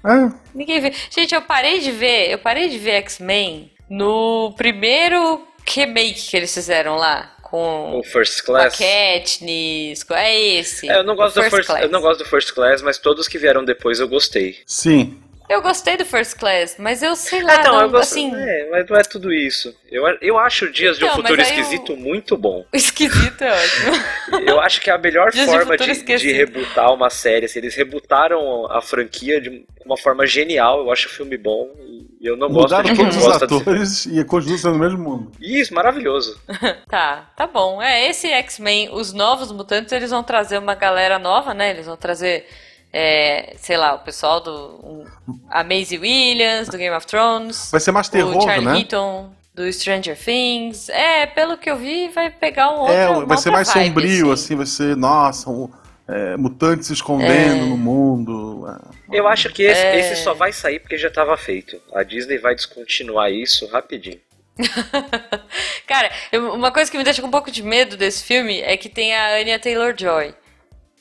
É, ninguém vê. Gente, eu parei de ver, eu parei de ver X-Men no primeiro remake que eles fizeram lá. Com, o First com a Class. Katniss, com- é esse. É, eu não gosto o do First, Class. eu não gosto do First Class, mas todos que vieram depois eu gostei. sim. Eu gostei do First Class, mas eu sei lá, Ah, então, não, eu gosto, assim, é, mas não é tudo isso. Eu, eu acho Dias de um Então, Futuro Esquisito muito bom. <laughs> esquisito é ótimo. <laughs> Eu acho que é a melhor Dias de forma de, de Esquecido. rebutar uma série. Assim, eles rebutaram a franquia de uma forma genial. Eu acho o filme bom. E eu não gosto Mudaram de quem todos os gosta de... atores <laughs> e continua sendo o mesmo mundo. Isso, maravilhoso. <laughs> Tá, tá bom. É, esse X-Men, os novos mutantes, eles vão trazer uma galera nova, né? Eles vão trazer, é, sei lá, o pessoal do. Um, a Maisie Williams, do Game of Thrones. Vai ser mais o terror, Charlie né? Heaton, do Stranger Things. É, pelo que eu vi, vai pegar um outro. É, uma vai ser outra mais vibe, sombrio, assim. vai ser, nossa, um, é, mutantes se escondendo É. no mundo. é. Eu acho que esse, É. esse só vai sair porque já estava feito. A Disney vai descontinuar isso rapidinho. <laughs> Cara, uma coisa que me deixa com um pouco de medo desse filme é que tem a Anya Taylor-Joy,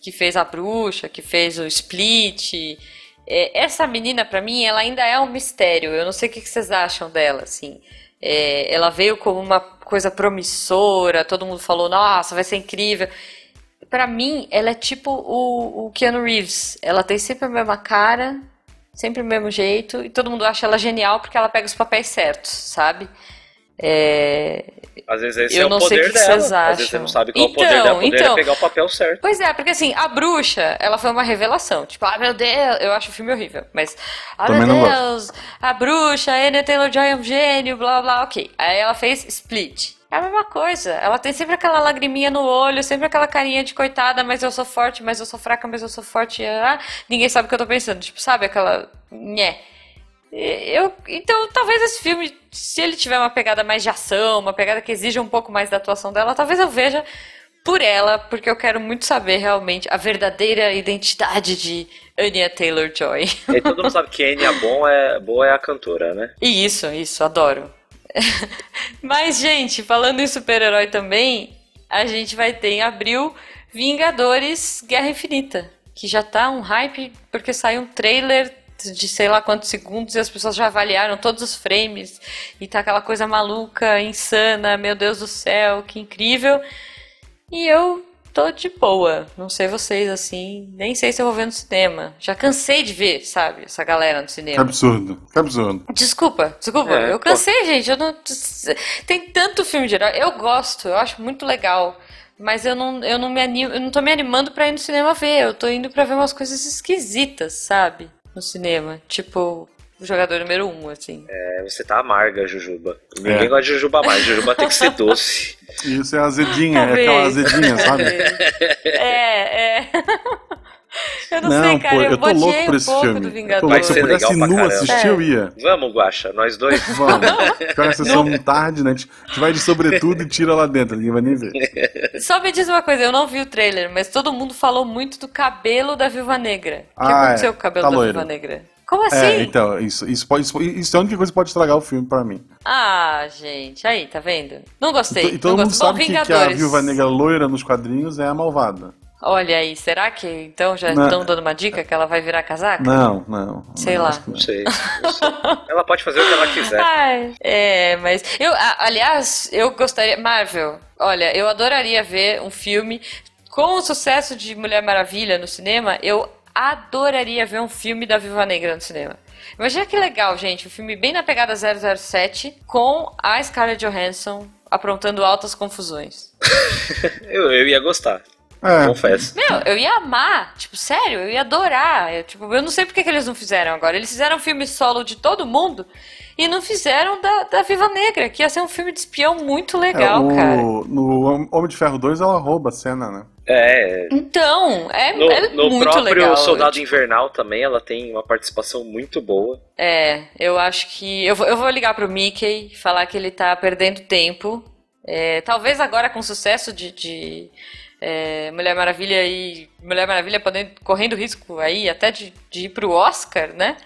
que fez a Bruxa, que fez o Split. É, essa menina, pra mim, ela ainda é um mistério. Eu não sei o que que vocês acham dela, assim. É, ela veio como uma coisa promissora, todo mundo falou, nossa, vai ser incrível. Pra mim, ela é tipo o, o Keanu Reeves. Ela tem sempre a mesma cara, sempre o mesmo jeito, e todo mundo acha ela genial porque ela pega os papéis certos, sabe? É, Às vezes esse Eu é o poder dela. Às vezes você não sabe qual é o poder Então, dela. O poder então. é pegar o papel certo. Pois é, porque assim, a bruxa, ela foi uma revelação. Tipo, ah, meu Deus, eu acho o filme horrível. Mas, ah, Também meu Deus, a bruxa, a Anya Taylor-Joy é um gênio, blá, blá, ok. Aí ela fez Split. É a mesma coisa. Ela tem sempre aquela lagriminha no olho, sempre aquela carinha de coitada, mas eu sou forte, mas eu sou fraca, mas eu sou forte. Ah, ninguém sabe o que eu tô pensando. Tipo, sabe aquela. Nhé. Eu, então, talvez esse filme, se ele tiver uma pegada mais de ação, uma pegada que exija um pouco mais da atuação dela, talvez eu veja por ela, porque eu quero muito saber realmente a verdadeira identidade de Anya Taylor-Joy. E aí todo mundo sabe que Enya bom é, boa é a cantora, né? E isso, isso, adoro. <laughs> Mas, gente, falando em super-herói também, a gente vai ter em abril Vingadores Guerra Infinita, que já tá um hype porque saiu um trailer de sei lá quantos segundos e as pessoas já avaliaram todos os frames e tá aquela coisa maluca, insana, meu Deus do céu, que incrível. E eu tô de boa. Não sei vocês, assim. Nem sei se eu vou ver no cinema. Já cansei de ver, sabe? Essa galera no Que cinema. absurdo, que absurdo. Desculpa, desculpa. É, eu cansei, gente. Eu não... Tem tanto filme de herói. Eu gosto, eu acho muito legal. Mas eu não, eu não me animo, eu não tô me animando pra ir no cinema ver. Eu tô indo pra ver umas coisas esquisitas, sabe? No cinema. Tipo, jogador número um, assim. É, você tá amarga, Jujuba. Ninguém É. gosta de Jujuba mais. Jujuba tem que ser <laughs> doce. Isso é azedinha, é Talvez. aquela azedinha, sabe? É, é. <laughs> Eu não, Não, sei, cara. pô, eu eu tô louco por um esse pouco filme. do Eu tô louco. Se eu Vai ser pudesse nu assistir, eu ia. Vamos, Guaxa, nós dois. Vamos. Pega a sessão tarde, né? A gente vai de sobretudo e tira lá dentro, ninguém vai nem ver. Só me diz uma coisa, eu não vi o trailer, mas todo mundo falou muito do cabelo da Viúva Negra. O que Ah, aconteceu é. com o cabelo Tá da loiro. Viúva Negra? Como assim? É, então, isso, isso, pode, isso, é a única coisa que pode estragar o filme pra mim. Ah, gente, aí, tá vendo? Não gostei. E, e todo não mundo gostei. Bom, sabe que, que a viúva negra loira nos quadrinhos é a malvada. Olha aí, será que então já Não. estão dando uma dica que ela vai virar casaca? Não, não. Sei não, lá. Não sei, não sei. Ela pode fazer o que ela quiser. Ai, é, mas eu, aliás, eu gostaria, Marvel, olha, eu adoraria ver um filme com o sucesso de Mulher Maravilha no cinema, eu adoraria ver um filme da Viúva Negra no cinema. Imagina que legal, gente, um filme bem na pegada 007 com a Scarlett Johansson aprontando altas confusões. <laughs> Eu, eu ia gostar, É, confesso. Meu, eu ia amar, tipo, sério, eu ia adorar. Eu, tipo, eu não sei porque que eles não fizeram agora. Eles fizeram um filme solo de todo mundo e não fizeram da, da Viva Negra, que ia ser um filme de espião muito é, legal, o- cara. No Homem de Ferro 2 ela rouba a cena, né? É, Então, é, no, é no muito próprio legal. Soldado Invernal também, ela tem uma participação muito boa. É, eu acho que. Eu vou, eu vou ligar pro Mickey e falar que ele tá perdendo tempo. É, talvez agora com sucesso de, de, é, Mulher Maravilha e. Mulher Maravilha podendo, correndo risco aí até de, de ir pro Oscar, né?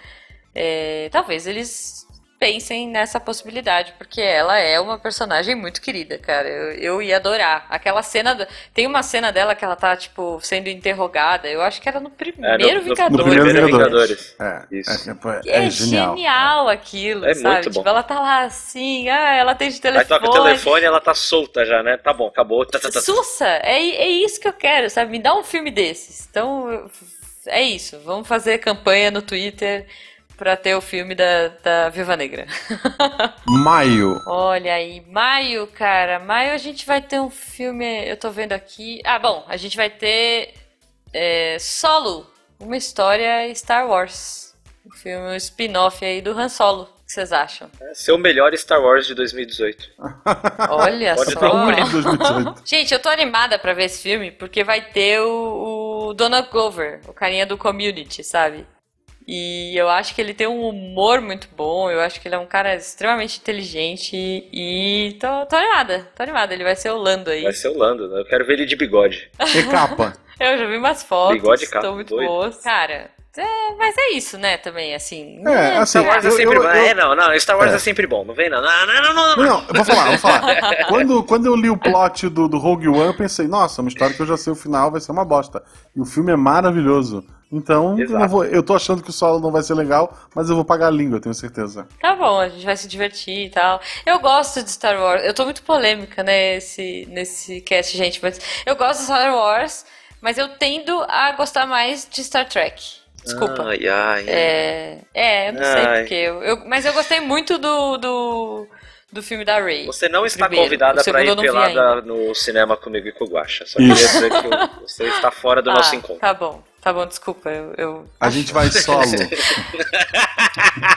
É, talvez eles pensem nessa possibilidade, porque ela é uma personagem muito querida, cara. Eu, eu ia adorar. Aquela cena. da- Tem uma cena dela que ela tá, tipo, sendo interrogada. Eu acho que era no primeiro É, no- no- Vingador. no primeiro Vingadores. Vingadores. É, Isso. é, é, É, é genial. aquilo, É sabe? muito Tipo, bom. ela tá lá assim, ah, ela tem de Aí telefone. toca o telefone e ela tá solta já, né? Tá bom, acabou. Tá, tá, tá. Sussa, é, é isso que eu quero, sabe? Me dá um filme desses. Então, é isso. Vamos fazer campanha no Twitter pra ter o filme da, da Viva Negra. <laughs> Maio. Olha aí, maio, cara. Maio a gente vai ter um filme. Eu tô vendo aqui. Ah, bom, a gente vai ter é, Solo, uma história Star Wars. Um filme, um spin-off aí do Han Solo. O que vocês acham? Ser o melhor Star Wars de 2018. <laughs> Olha Pode só. dar Prêmio 2018. Gente, eu tô animada pra ver esse filme porque vai ter o, o Donald Glover, o carinha do Community, sabe? E eu acho que ele tem um humor muito bom, eu acho que ele é um cara extremamente inteligente e tô, tô animada, tô animada. Ele vai ser o Lando aí. Vai ser o Lando, né? Eu quero ver ele de bigode. E capa. <laughs> Eu já vi umas fotos, Bigode capa, estão muito doido. boas. Cara, é, mas é isso, né, também, assim. É, né, assim, Star Wars é eu- sempre eu- bom. eu- É, não, não. Star Wars é. É. sempre bom. Não vem, não. Não, não, não, não. Não, não, eu vou falar, eu vou falar. <laughs> Quando, quando eu li o plot do, do Rogue One, eu pensei, nossa, uma história que eu já sei o final vai ser uma bosta. E o filme é maravilhoso. Então, eu, vou- eu tô achando que o solo não vai ser legal, mas eu vou pagar a língua, eu tenho certeza. Tá bom, a gente vai se divertir e tal. Eu gosto de Star Wars. Eu tô muito polêmica nesse, nesse cast, gente, mas eu gosto de Star Wars, mas eu tendo a gostar mais de Star Trek. Desculpa. Ai, ai. É, é, eu não sei Ai. porque. Eu, eu- mas eu gostei muito do, do, do filme da Rey. Você não está Primeiro. convidada para ir pelada no cinema comigo e com o Guaxa. Só queria dizer que você está fora do <laughs> ah, nosso encontro. Tá bom, tá bom, desculpa. Eu, eu- A gente vai solo. <laughs>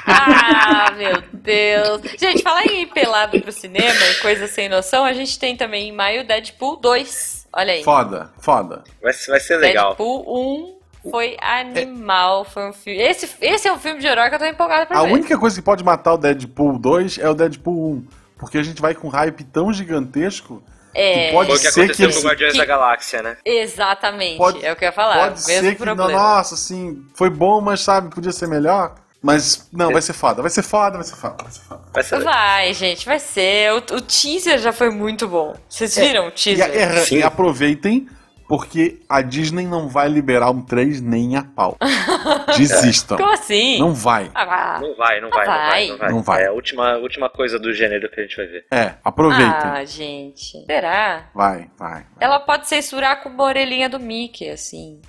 Ah, meu Deus. Gente, falar em ir pelado pro cinema e coisa sem noção, a gente tem também em maio Deadpool 2. Olha aí. Foda, foda. Vai, vai ser legal. Deadpool 1 foi animal. Foi um filme. Esse, esse é um filme de herói que eu tô empolgada pra A ver. única coisa que pode matar o Deadpool 2 é o Deadpool 1. Porque a gente vai com um hype tão gigantesco É, que pode Foi o que ser que aconteceu eles com o Guardiões que- da Galáxia, né? exatamente. Pode- é o que eu ia falar. Pode mesmo ser que, problema. nossa, assim, foi bom, mas sabe, podia ser melhor. Mas, não, vai ser foda, vai ser foda, vai ser foda, vai ser foda. Vai ser. Vai, gente, vai ser. O, o teaser já foi muito bom. Vocês viram o E, teaser? a- é- Sim. e aproveitem Porque a Disney não vai liberar um 3 nem a pau. <laughs> Desistam. Como assim? Não vai. Ah, Não vai, não vai, não vai, vai. não vai. Não vai. É a última, última coisa do gênero que a gente vai ver. É, aproveitem. ah, gente. Será? Vai, vai. Ela pode censurar com uma orelhinha do Mickey, assim.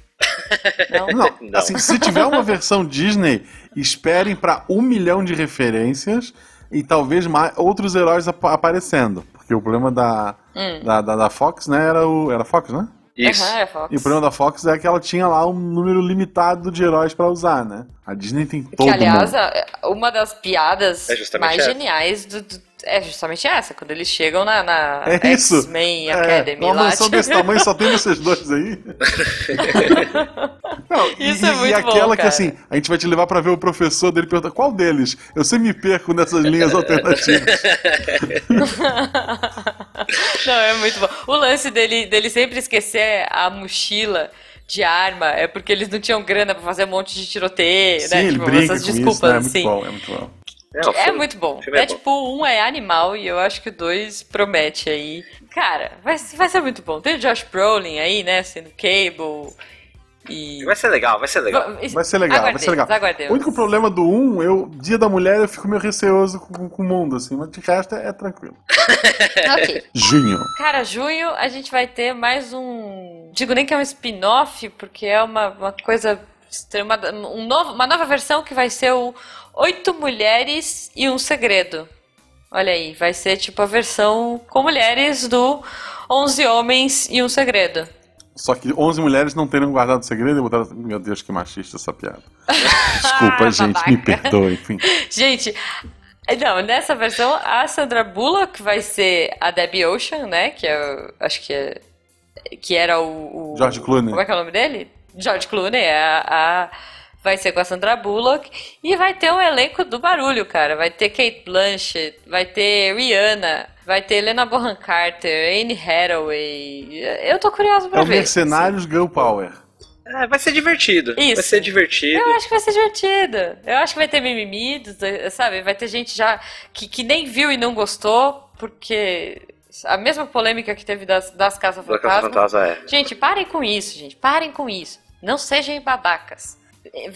Não? Não, <laughs> Não. assim, se tiver uma versão Disney, esperem pra um milhão de referências e talvez mais outros heróis ap- aparecendo. Porque o problema da, Hum. da, da, da Fox, né, era o. Era Fox, né? Isso. Aham, é Fox. E o problema da Fox é que ela tinha lá um número limitado de heróis pra usar, né? A Disney tem todo Que, aliás, mundo. a- uma das piadas É mais essa. geniais do, do- é justamente essa, quando eles chegam na, na É isso. X-Men É, Academy uma lá. mansão desse tamanho só tem vocês dois aí. <laughs> Não, e- Isso é e, muito e aquela bom, que assim, a gente vai te levar pra ver o professor dele e pergunta qual deles? Eu sempre me perco nessas linhas alternativas. <laughs> Não, é muito bom. O lance dele, dele sempre esquecer a mochila de arma é porque eles não tinham grana pra fazer um monte de tiroteio, Sim, né? ele Tipo, brinca essas desculpas, isso, né? É muito assim. bom, é muito bom. Não, É filme- muito bom. É, é bom. tipo, um é animal e eu acho que o dois promete aí. Cara, vai, vai ser muito bom. Tem o Josh Brolin aí, né? Sendo Cable. E. Vai ser legal, vai ser legal. Vai ser legal, vai ser legal. Aguardemos. O único problema do 1, eu, Dia da Mulher, eu fico meio receoso com, com o mundo, assim, mas de resto é, é tranquilo. <laughs> Ok. Junho. Cara, junho a gente vai ter mais um. Digo nem que é um spin-off, porque é uma, uma coisa extrema. Um novo, uma nova versão que vai ser o Oito Mulheres e um Segredo. Olha aí, vai ser tipo a versão com mulheres do Onze Homens e um Segredo. Só que 11 mulheres não teriam guardado o segredo e botaram. Meu Deus, que machista essa piada. <laughs> Desculpa, gente, me perdoe, enfim. Gente, não, nessa versão a Sandra Bullock vai ser a Debbie Ocean, né? Que é, acho que é, que era o, o- George Clooney. Como é que é o nome dele? George Clooney, é a, a- vai ser com a Sandra Bullock e vai ter o elenco do barulho, cara. Vai ter Kate Blanchett, vai ter Rihanna, vai ter Helena Bonham Carter, Anne Hathaway. Eu tô curiosa pra É o ver. Mercenários Girl Power. É, vai ser divertido. Vai Isso. ser divertido. Eu acho que vai ser divertido. Eu acho que vai ter mimimi, dois, sabe? Vai ter gente já que, que nem viu e não gostou, porque a mesma polêmica que teve das, das Casas Da Casa Fantasma. Fantasma é. Gente, parem com isso, gente. Parem com isso. Não sejam babacas.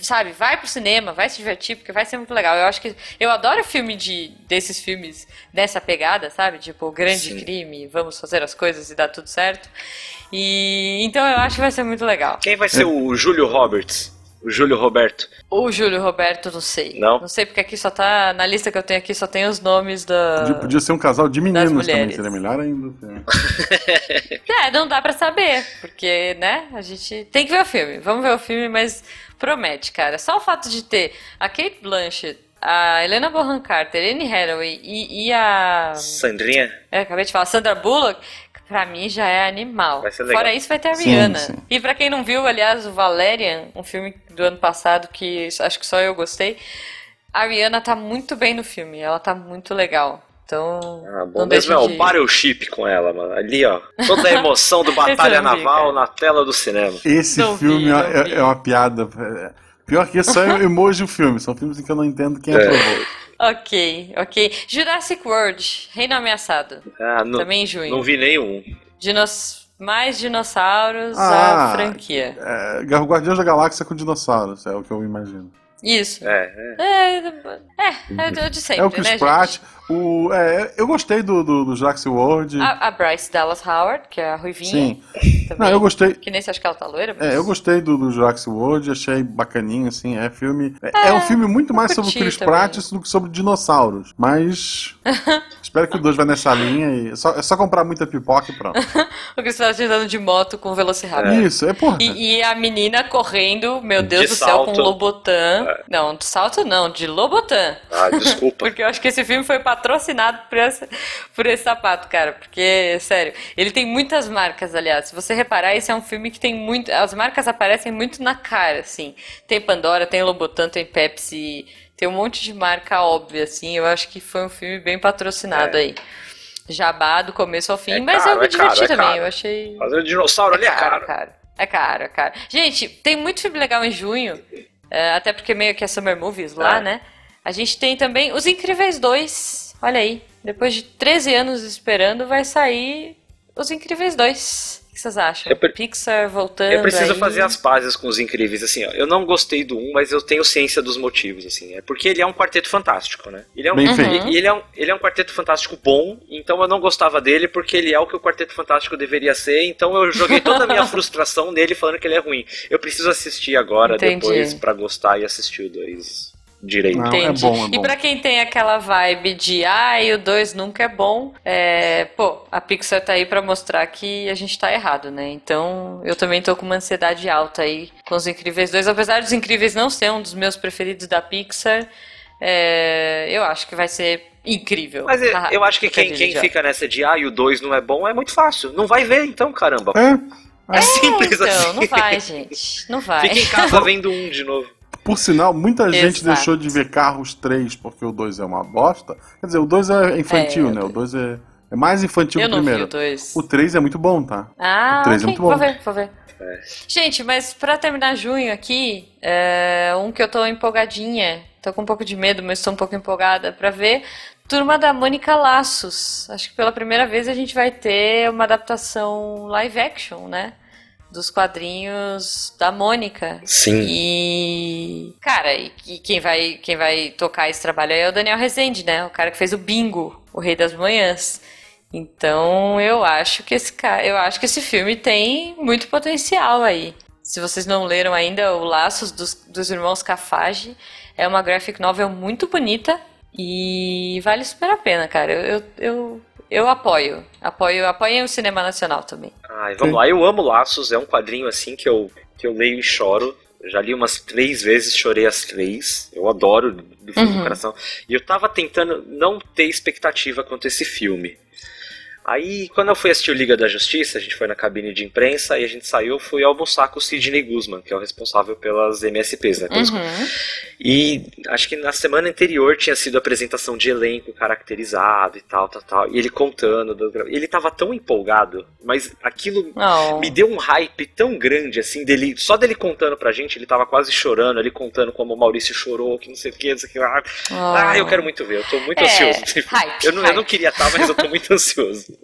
Sabe, vai pro cinema, vai se divertir, porque vai ser muito legal. Eu acho que. Eu adoro filme de. desses filmes dessa pegada, sabe? Tipo, grande Sim. crime, vamos fazer as coisas e dar tudo certo. E então eu acho que vai ser muito legal. Quem vai ser o Júlio Roberts? O Júlio Roberto. O Júlio Roberto, não sei. Não? Não sei porque aqui só tá. Na lista que eu tenho aqui só tem os nomes da. Podia, podia ser um casal de meninos também, seria melhor ainda. <laughs> É, não dá pra saber. Porque, né? A gente tem que ver o filme. Vamos ver o filme, mas promete, cara. Só o fato de ter a Kate Blanchett, a Helena Bonham Carter, Anne Hathaway e, e a. Sandrinha. Eu acabei de falar, Sandra Bullock. Pra mim já é animal. Vai ser legal. Fora isso, vai ter a Sim, Rihanna. sim. E pra quem não viu, aliás, o Valerian, um filme do ano passado que acho que só eu gostei. A Rihanna tá muito bem no filme. Ela tá muito legal. Então. Ah, bom não mesmo é o de- Battleship com ela, mano. Ali, ó. Toda a emoção do <laughs> Batalha vi, Naval cara. na tela do cinema. Esse Não vi, filme não é, vi. é uma piada. É, Pior que isso, só é <laughs> emoji o filme. São filmes em que eu não entendo quem É. aprovou. Ok, ok. Jurassic World, Reino Ameaçado. Ah, não, Também em junho. não vi nenhum. Dinos... Mais dinossauros, Ah. a franquia. É, Guardiões da Galáxia com dinossauros, é o que eu imagino. Isso. É, é. É, é, é de sempre, É o Chris né, Pratt. gente? O, é, eu gostei do, do, do World. A, a Bryce Dallas Howard, que é a Ruivinha. Sim. Também, Não, eu gostei. Que nem você acha que ela tá loira, mas... É, eu gostei do, do Jurassic World, achei bacaninho, assim, é filme... É, é um filme muito mais sobre o Chris também. Pratt do que sobre dinossauros, mas... <laughs> espero que o 2 vá nessa linha e... É só, é só comprar muita pipoca e pronto. <laughs> O Chris Pratt andando de moto com Velociraptor. Isso, é porra. E, e a menina correndo, meu Deus De do céu, com salto. Lobotan. É. Não, de salto não, de Lobotan. Ah, desculpa. <laughs> Porque eu acho que esse filme foi patrocinado por esse, por esse sapato, cara. Porque, sério, ele tem muitas marcas, aliás. Se você reparar, esse é um filme que tem muito. As marcas aparecem muito na cara, assim. Tem Pandora, tem Lobotan, tem Pepsi. Tem um monte de marca óbvia, assim. Eu acho que foi um filme bem patrocinado É. aí. Jabá do começo ao fim, É mas caro, eu me é caro, diverti é também. caro. Eu achei. Fazer o dinossauro ali é caro. cara. É caro, é caro. Gente, tem muito filme legal em junho, é, até porque meio que é Summer Movies lá, É. né? A gente tem também Os Incríveis 2. Olha aí, depois de 13 anos esperando, vai sair Os Incríveis 2. O que vocês acham? Eu pre- Pixar voltando Eu preciso aí. fazer as pazes com os incríveis, assim, ó. Eu não gostei do 1, mas eu tenho ciência dos motivos, assim. É porque ele é um quarteto fantástico, né? Ele é um, Bem Uhum. feito. e ele é, um, ele é um quarteto fantástico bom, então eu não gostava dele porque ele é o que o quarteto fantástico deveria ser, então eu joguei toda a minha <laughs> frustração nele falando que ele é ruim. Eu preciso assistir agora, Entendi. depois, pra gostar e assistir o 2 direito. Não, é bom, é E bom. pra quem tem aquela vibe de ai, o 2 nunca é bom, é, pô, a Pixar tá aí pra mostrar que a gente tá errado, né? Então eu também tô com uma ansiedade alta aí com os Incríveis 2. Apesar dos Incríveis não ser um dos meus preferidos da Pixar, é, eu acho que vai ser incrível. Mas eu, Ah, eu acho que quem, quem fica nessa de ah, e o 2 não é bom é muito fácil. Não vai ver então, caramba. É, É simples Então, assim. não vai, gente. Não <laughs> vai. Fica em casa <laughs> vendo um de novo. Por sinal, muita gente Exato. deixou de ver Carros 3 porque o 2 é uma bosta. Quer dizer, o 2 é infantil, É, né? O 2 é, é mais infantil que o primeiro. o 2. O 3 é muito bom, tá? Ah, O três é ok, muito bom. vou ver, vou ver. É. Gente, mas pra terminar junho aqui, é um que eu tô empolgadinha, tô com um pouco de medo, mas tô um pouco empolgada pra ver, Turma da Mônica Laços. Acho que pela primeira vez a gente vai ter uma adaptação live action, né? Dos quadrinhos da Mônica. Sim. E, cara, e, e quem vai quem vai tocar esse trabalho é o Daniel Rezende, né? O cara que fez o Bingo, o Rei das Manhãs. Então, eu acho que esse cara, eu acho que esse filme tem muito potencial aí. Se vocês não leram ainda, o Laços dos, dos Irmãos Cafage é uma graphic novel muito bonita e vale super a pena, cara. Eu, eu, eu, eu apoio. Apoio, apoio o cinema nacional também. Ai, vamos lá, eu amo Laços, é um quadrinho assim que eu, que eu leio e choro. Eu já li umas três vezes, chorei as três. Eu adoro do fundo Uhum. do coração. E eu tava tentando não ter expectativa quanto a esse filme. Aí, quando eu fui assistir o Liga da Justiça, a gente foi na cabine de imprensa e a gente saiu, fui almoçar com o Sidney Guzman, que é o responsável pelas MSPs, né? Uhum. E acho que na semana anterior tinha sido a apresentação de elenco caracterizado e tal, tal, tal. E ele contando. do- Ele tava tão empolgado, mas aquilo Oh. me deu um hype tão grande, assim, dele. Só dele contando pra gente, ele tava quase chorando, ele contando como o Maurício chorou, que não sei o que, não sei o que. Ah, Oh. ah, eu quero muito ver, eu tô muito É, ansioso. hype, eu, não, eu não hype. queria estar, mas eu tô muito <laughs> ansioso.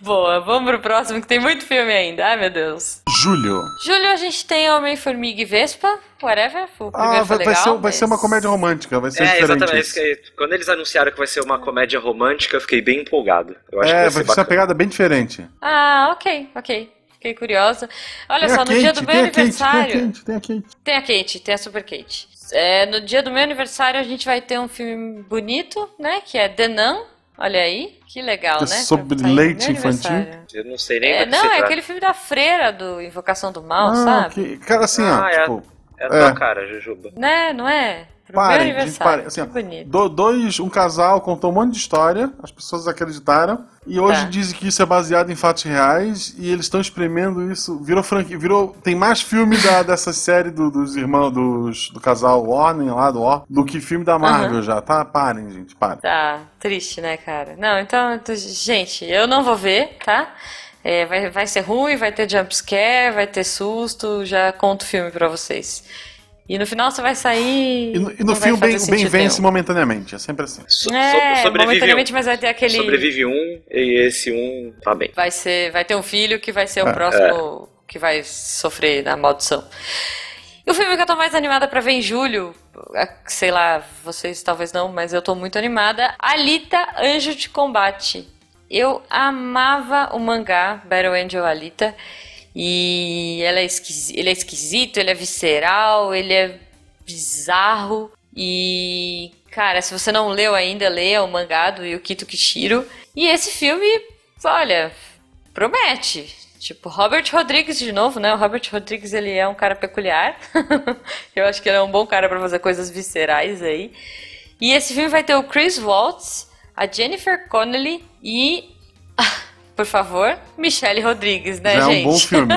Boa, vamos pro próximo que tem muito filme ainda. Ai, meu Deus. Julho. Julho a gente tem Homem-Formiga e Vespa, whatever. O primeiro Ah, foi vai, vai legal, ser, vai mas- ser uma comédia romântica, vai ser É, diferente. exatamente. isso. que- Quando eles anunciaram que vai ser uma comédia romântica, eu fiquei bem empolgado. Eu acho que É, vai vai ser ser uma pegada bem diferente. Ah, ok, ok. Fiquei curiosa. Olha Tem só, no dia Kate, do tem meu a Kate, tem a aniversário. Kate, tem a Kate. Tem a Kate, tem a Super Kate. É, no dia do meu aniversário a gente vai ter um filme bonito, né? Que é The Nun. Olha aí, que legal, É né? sobre no leite meu infantil? Eu não sei nem É, não, é trata. aquele filme da freira do Invocação do Mal, Ah, sabe? que- cara, assim, ó, Ah, é. tipo, É a tua É. cara, Jujuba. Né, não é? Pro meu parem, gente, parem. Assim, ó, dois, um casal contou um monte de história, as pessoas acreditaram, e hoje Tá. dizem que isso é baseado em fatos reais, e eles estão espremendo isso, virou franquia, virou, tem mais filme da, <laughs> dessa série do- dos irmãos, dos, do casal Warner lá, do War, do que filme da Marvel já, tá? Parem, gente, parem. Tá, triste, né, cara? Não, então, então, gente, eu não vou ver, tá? É, vai, vai ser ruim, vai ter jumpscare, vai ter susto, já conto o filme pra vocês. E no final você vai sair. E no, e no bem, fazer o bem sentido vence momentaneamente, é sempre assim. So, É, so- sobrevive, momentaneamente, mas vai ter aquele. sobrevive um e esse um tá bem. Vai, ser, vai ter um filho que vai ser o É. próximo que vai sofrer na maldição. E o filme que eu tô mais animada pra ver em julho, é, sei lá, vocês talvez não, mas eu tô muito animada. Alita Anjo de Combate. Eu amava o mangá Battle Angel Alita. E ela é esquisi- ele é esquisito, ele é visceral, ele é bizarro. E, cara, se você não leu ainda, leia o mangá do Yukito Kishiro. E esse filme, olha, promete. Tipo, Robert Rodrigues de novo, né? O Robert Rodrigues, ele é um cara peculiar. <laughs> Eu acho que ele é um bom cara pra fazer coisas viscerais aí. E esse filme vai ter o Chris Waltz, a Jennifer Connelly e, <laughs> por favor, Michelle Rodrigues, né, Já é gente? um bom filme.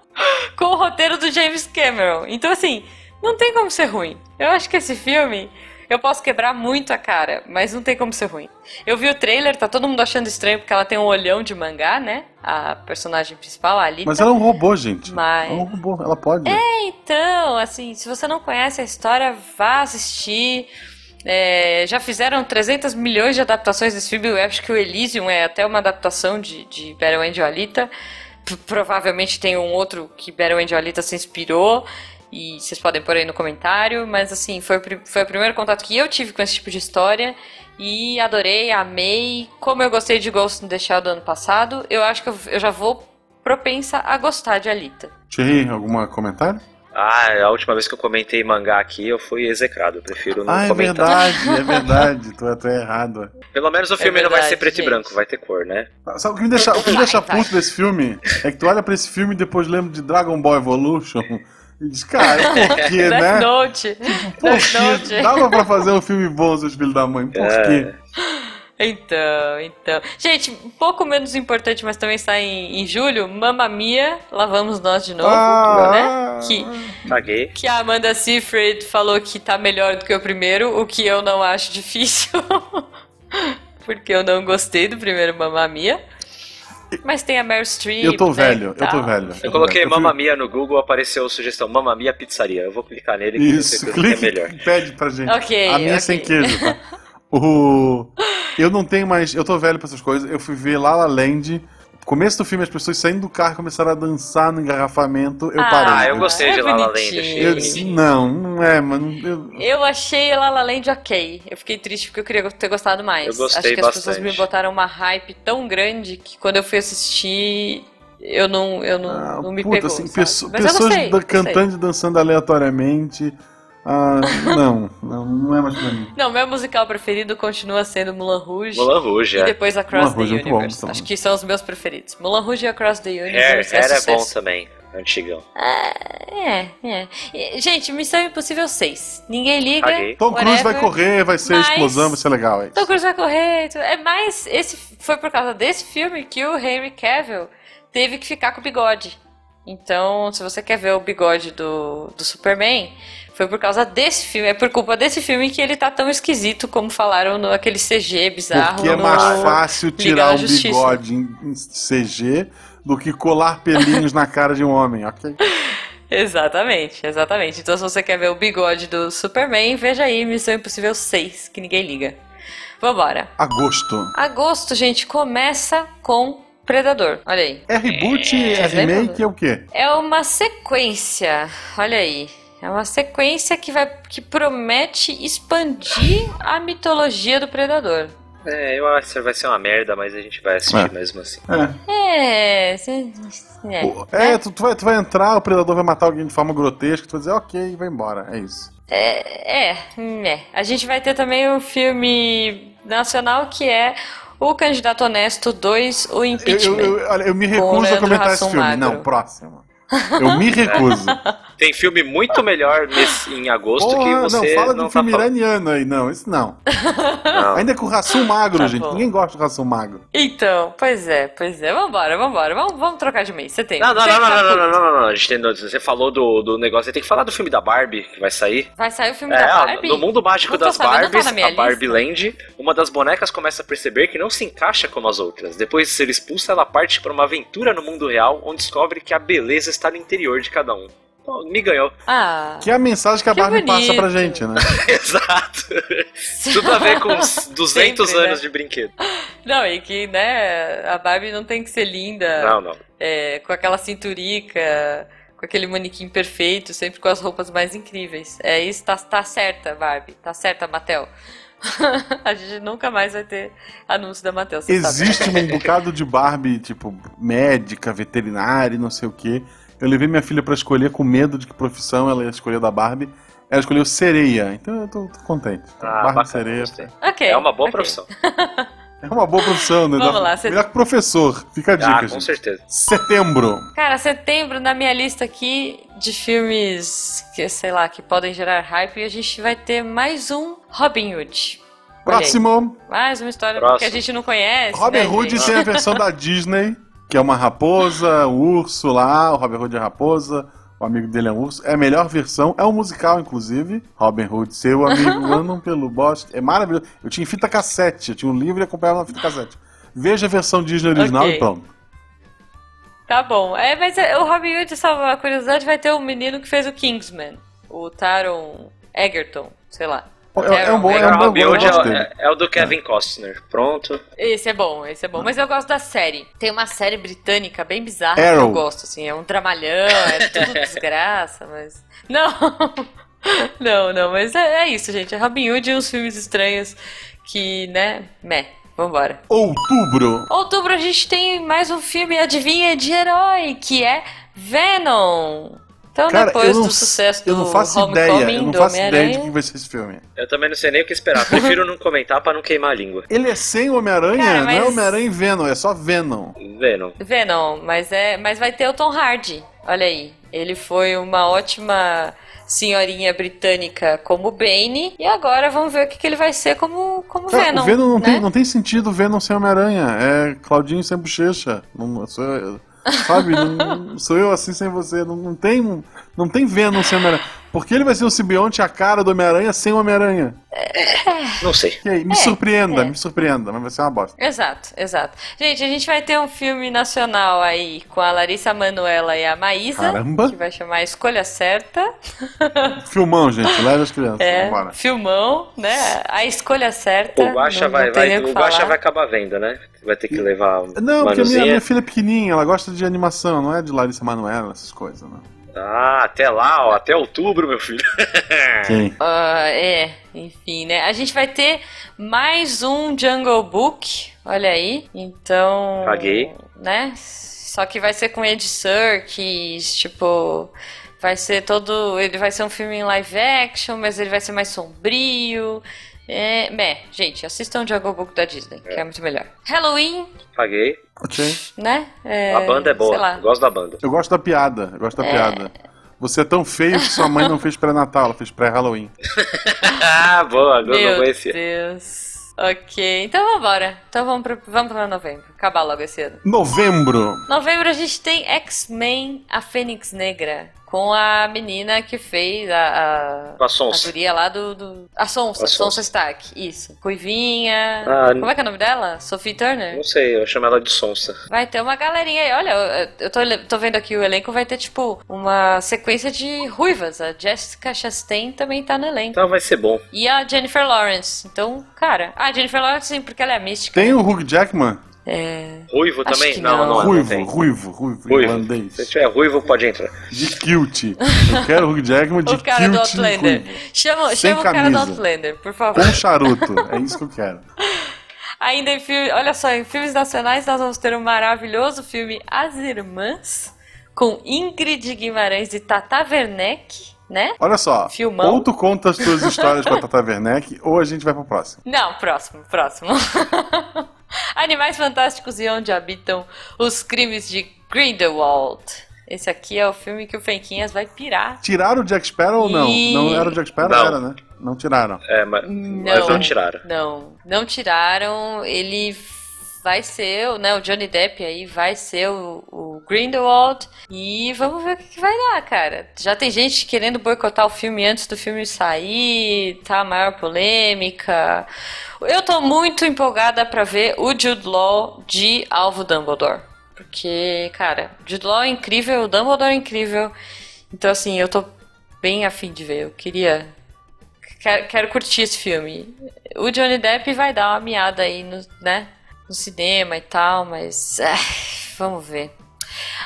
<laughs> com o roteiro do James Cameron. Então, assim, não tem como ser ruim. Eu acho que esse filme, eu posso quebrar muito a cara, mas não tem como ser ruim. Eu vi o trailer, tá todo mundo achando estranho porque ela tem um olhão de mangá, né? A personagem principal, a Alita. Mas ela é um robô, gente. Mas- É um robô, ela pode. Então, assim, se você não conhece a história, vá assistir. É, já fizeram 300 milhões de adaptações desse filme. Eu acho que o Elysium é até uma adaptação de, de Battle Angel Alita. provavelmente tem um outro que Battle Angel Alita se inspirou. E vocês podem pôr aí no comentário. Mas assim, foi, foi o primeiro contato que eu tive com esse tipo de história. E adorei, amei. Como eu gostei de Ghost in the Shell do ano passado, eu acho que eu, eu já vou propensa a gostar de Alita. Thierry, algum comentário? Ah, a última vez que eu comentei mangá aqui, eu fui execrado. Eu prefiro não ah, é comentar. verdade, é <laughs> verdade. tu, tu é errado. Pelo menos o filme é verdade, não vai ser preto gente. e branco, vai ter cor, né? Sabe o que me deixa, o que me Vai, deixa vai. puto desse filme? É que tu olha pra esse filme e depois lembra de Dragon Ball Evolution e diz, cara, <laughs> por quê, Death né? Note. Por Death quê? Dava pra fazer um filme bom, seus filhos da mãe. Por É. quê? Então, então. Gente, um pouco menos importante, mas também está em, em julho, Mamma Mia, lá vamos nós de novo, Ah. né? Que, Caguei. que a Amanda Seyfried falou que tá melhor do que o primeiro, o que eu não acho difícil, <laughs> porque eu não gostei do primeiro Mamma Mia. Mas tem a Meryl Streep. Eu tô né, velho, e eu tô velho. Eu coloquei Eu Mamma Mia no Google, apareceu a sugestão Mamma Mia Pizzaria. Eu vou clicar nele Isso, certeza que é clique melhor. e pede pra gente. Ok, a minha é ok. sem queijo, tá? <laughs> O... Eu não tenho mais. Eu tô velho pra essas coisas. Eu fui ver La La Land. No começo do filme, as pessoas saindo do carro e começaram a dançar no engarrafamento. Eu Ah, parei. Ah, eu gostei É de La La Land. achei Eu disse, não, não é, mano. Eu... Eu achei La La Land ok. Eu fiquei triste porque eu queria ter gostado mais. Eu gostei Acho que as pessoas bastante. me botaram uma hype tão grande que quando eu fui assistir, eu não, eu não, Ah, não me puta, pegou. assim, pessoas gostei, da- gostei. cantando e dançando aleatoriamente. Ah, não, não, não é mais pra mim. Não, meu musical preferido continua sendo Mulan Rouge. Moulin Rouge, E é. depois Across Moulin the Rouge é bom, Universe. então. Acho que são os meus preferidos. Mulan Rouge e Across the Era, Universe. é, era bom também, antigão. É, é. E, Gente, Missão Impossível 6. Ninguém liga. Caguei. Tom Cruise vai correr, vai ser Mas- explosão, vai ser legal. É. Tom Cruise vai correr. É mais. Esse foi por causa desse filme que o Henry Cavill teve que ficar com o bigode. Então, se você quer ver o bigode do, do Superman, foi por causa desse filme. É por culpa desse filme que ele tá tão esquisito como falaram no aquele CG bizarro. Porque é mais fácil tirar um bigode em CG do que colar pelinhos na cara de um homem, ok? <laughs> Exatamente, exatamente. Então, se você quer ver o bigode do Superman, veja aí Missão Impossível 6, que ninguém liga. Vambora. Agosto. Agosto, gente, começa com Predador. Olha aí. É reboot, é, Vocês lembram? remake, é o quê? É uma sequência. Olha aí. É uma sequência que vai que promete expandir a mitologia do Predador. É, eu acho que vai ser uma merda, mas a gente vai assistir É. mesmo assim. É. É, cê- é. É, tu, tu vai, tu vai entrar, o predador vai matar alguém de forma grotesca, tu vai dizer, ok, e vai embora. É isso. É, é, hum, é. A gente vai ter também um filme nacional que é O Candidato Honesto 2, O Eu, Impeachment. eu, eu, olha, eu me Com recuso a comentar esse filme. Magro. Não, próximo. Eu me recuso. <laughs> Tem filme muito melhor nesse, em agosto que Porra, você não, fala não de tá filme falando. iraniano aí, não, isso não. Não. Ainda é com ração magro, Tá gente. bom. Ninguém gosta de ração magro. Então, pois é, pois é. Vambora, vambora. Vamos, vamos trocar de mês. Você tem. Não, não, não, não, tá não, não, não, não, não, A gente tem, você falou do, do negócio, você tem que falar do filme da Barbie que vai sair. Vai sair o filme É, da Barbie? no mundo mágico das tá Barbies, minha a Barbie lista. Land, uma das bonecas começa a perceber que não se encaixa como as outras. Depois de ser expulsa, ela parte para uma aventura no mundo real, onde descobre que a beleza está no interior de cada um. Me ganhou. Ah. Que é a mensagem que a Que Barbie passa bonito. pra gente, né? <laughs> Exato. Tudo a ver com os 200 Sempre, anos né? de brinquedo. Não, e que, né, a Barbie não tem que ser linda, Não, não. é, com aquela cinturica, com aquele manequim perfeito, sempre com as roupas mais incríveis. É isso, tá, tá certa, Barbie. Tá certa, Mattel. <laughs> a gente nunca mais vai ter anúncio da sabe. Existe um bocado de Barbie, tipo, médica, veterinária, e não sei o quê. Eu levei minha filha pra escolher com medo de que profissão ela ia escolher da Barbie. Ela escolheu sereia, então eu tô, tô contente. Ah, Barbie bacana, sereia. gostei. Ok, É uma boa ok. profissão. É uma boa profissão, né? Vamos lá, você- Melhor que professor. Fica a dica, Ah, com gente. certeza. Setembro. Cara, setembro na minha lista aqui de filmes que, sei lá, que podem gerar hype, a gente vai ter mais um Robin Hood. Próximo. Mais uma história Próximo. que a gente não conhece. Robin né, Hood gente? tem a versão da Disney, que é uma raposa, um urso lá, o Robin Hood é raposa, o amigo dele é um urso. É a melhor versão, é um musical, inclusive. Robin Hood, seu amigo, <laughs> andam pelo bosque. É maravilhoso. Eu tinha fita cassete, eu tinha um livro e acompanhava na fita cassete. Veja a versão Disney original Ok. e pronto. Tá bom. É, mas é, o Robin Hood, só uma curiosidade, vai ter o menino que fez o Kingsman. O Taron Egerton, sei lá. É, é um bom, é um bom, é, é- é o do Kevin Costner. Pronto. Esse é bom, esse é bom. Mas eu gosto da série. Tem uma série britânica bem bizarra que Arrow. eu gosto, assim. É um dramalhão, é tudo <laughs> desgraça, mas. Não! <laughs> Não, não, mas é, é isso, gente. É Robin Hood e uns filmes estranhos que, né? Meh. Vambora. Outubro. Outubro a gente tem mais um filme, adivinha, de herói, que é Venom. Então, Cara, depois não, do sucesso do eu não faço Homecoming, ideia, eu não do faço ideia de Homem-Aranha. que vai ser esse filme. Eu também não sei nem o que esperar. Prefiro não comentar pra não queimar a língua. Ele é sem Homem-Aranha? Cara, Não é mas- Homem-Aranha e Venom, é só Venom. Venom. Venom, mas é, mas vai ter o Tom Hardy. Olha aí, ele foi uma ótima senhorinha britânica como Bane e agora vamos ver o que, que ele vai ser como como Cara, Venom. o Venom não, né? tem, não tem sentido Venom sem Homem-Aranha. É Claudinho sem bochecha. Não, sou eu, sabe? não, sou eu assim sem você. Não, não tem, não tem Venom sem Homem-Aranha. Porque ele vai ser o simbionte, a cara do Homem-Aranha sem o Homem-Aranha. Não sei. Aí, me É, surpreenda, é. me surpreenda, mas vai ser uma bosta. Exato, exato. Gente, a gente vai ter um filme nacional aí com a Larissa Manoela e a Maísa, Caramba. que vai chamar Escolha Certa. <laughs> Filmão, gente, leve as crianças. É, Vambora. filmão, né? A escolha certa. O Guaxa não- vai, não vai, o que falar. vai acabar vendo, né? Vai ter que levar Não, porque a minha, manuzinha. minha filha é pequenininha, ela gosta de animação, não é de Larissa Manoela, essas coisas, não. Ah, até lá, ó, até outubro, meu filho. <laughs> Quem? Ah, é, enfim, né? A gente vai ter mais um Jungle Book, olha aí. Então. Paguei. Né? Só que vai ser com Ed Serkis, tipo. Vai ser todo. Ele vai ser um filme em live action, mas ele vai ser mais sombrio. É, meh, gente, assistam o Jungle Book da Disney, que é muito melhor. Halloween, Paguei. Ok. né? É, A banda é boa. Gosto da banda. Eu gosto da piada, eu gosto da piada. Você é tão feio que sua mãe não fez pré-natal, ela fez pré-Halloween. ah, <laughs> boa, agora eu não Meu conhecia. Deus. Ok, então vambora. Então vamos pra, vamos pra novembro. Acabar logo esse ano. Novembro. Novembro a gente tem X-Men, a Fênix Negra. Com a menina que fez a. A A, Sonsa. guria lá do. do a Sonsa, A Sonsa. Sonsa Stark. Isso. Ruivinha. Ah, Como é que é o nome dela? Sophie Turner? Não sei, eu chamo ela de Sonsa. Vai ter uma galerinha aí. Olha, eu, eu tô, tô vendo aqui o elenco. Vai ter, tipo, uma sequência de ruivas. A Jessica Chastain também tá no elenco. Então vai ser bom. E a Jennifer Lawrence. Então, cara. Ah, a Jennifer Lawrence sim, porque ela é mística. Tem o Hugh Jackman? É. Ruivo Acho também? Não, não. não, não ruivo, tem. ruivo, ruivo, Ruivo. irlandês. Se tiver ruivo, pode entrar. De kilt. Eu quero o Hugh Jackman de O cara do kilt Outlander. ruivo. Chama, chama o cara do. Outlander, por favor. Com charuto, é isso que eu quero. <laughs> Ainda em filme, olha só, em filmes nacionais nós vamos ter um maravilhoso filme As Irmãs, com Ingrid Guimarães e Tata Werneck, né? Olha só, Filmão. ou tu conta as tuas histórias com a Tata Werneck, <laughs> ou a gente vai pro próximo. Não, próximo, próximo. <laughs> Animais Fantásticos e Onde Habitam os Crimes de Grindelwald. Esse aqui é o filme que o Fenquinhas vai pirar. Tiraram o Jack Sparrow ou não? Ih. Não era o Jack Sparrow? Não. Era, né? Não tiraram. É, mas, mas não tiraram. Não, não tiraram. Ele vai ser, o- né, o Johnny Depp aí vai ser o, o Grindelwald e vamos ver o que, que vai dar, cara. Já tem gente querendo boicotar o filme antes do filme sair, tá maior polêmica. Eu tô muito empolgada pra ver o Jude Law de Alvo Dumbledore. Porque, cara, Jude Law é incrível, o Dumbledore é incrível. Então, assim, eu tô bem afim de ver. Eu queria Quero, quero curtir esse filme. O Johnny Depp vai dar uma miada aí no, né, no cinema e tal, mas ah, vamos ver.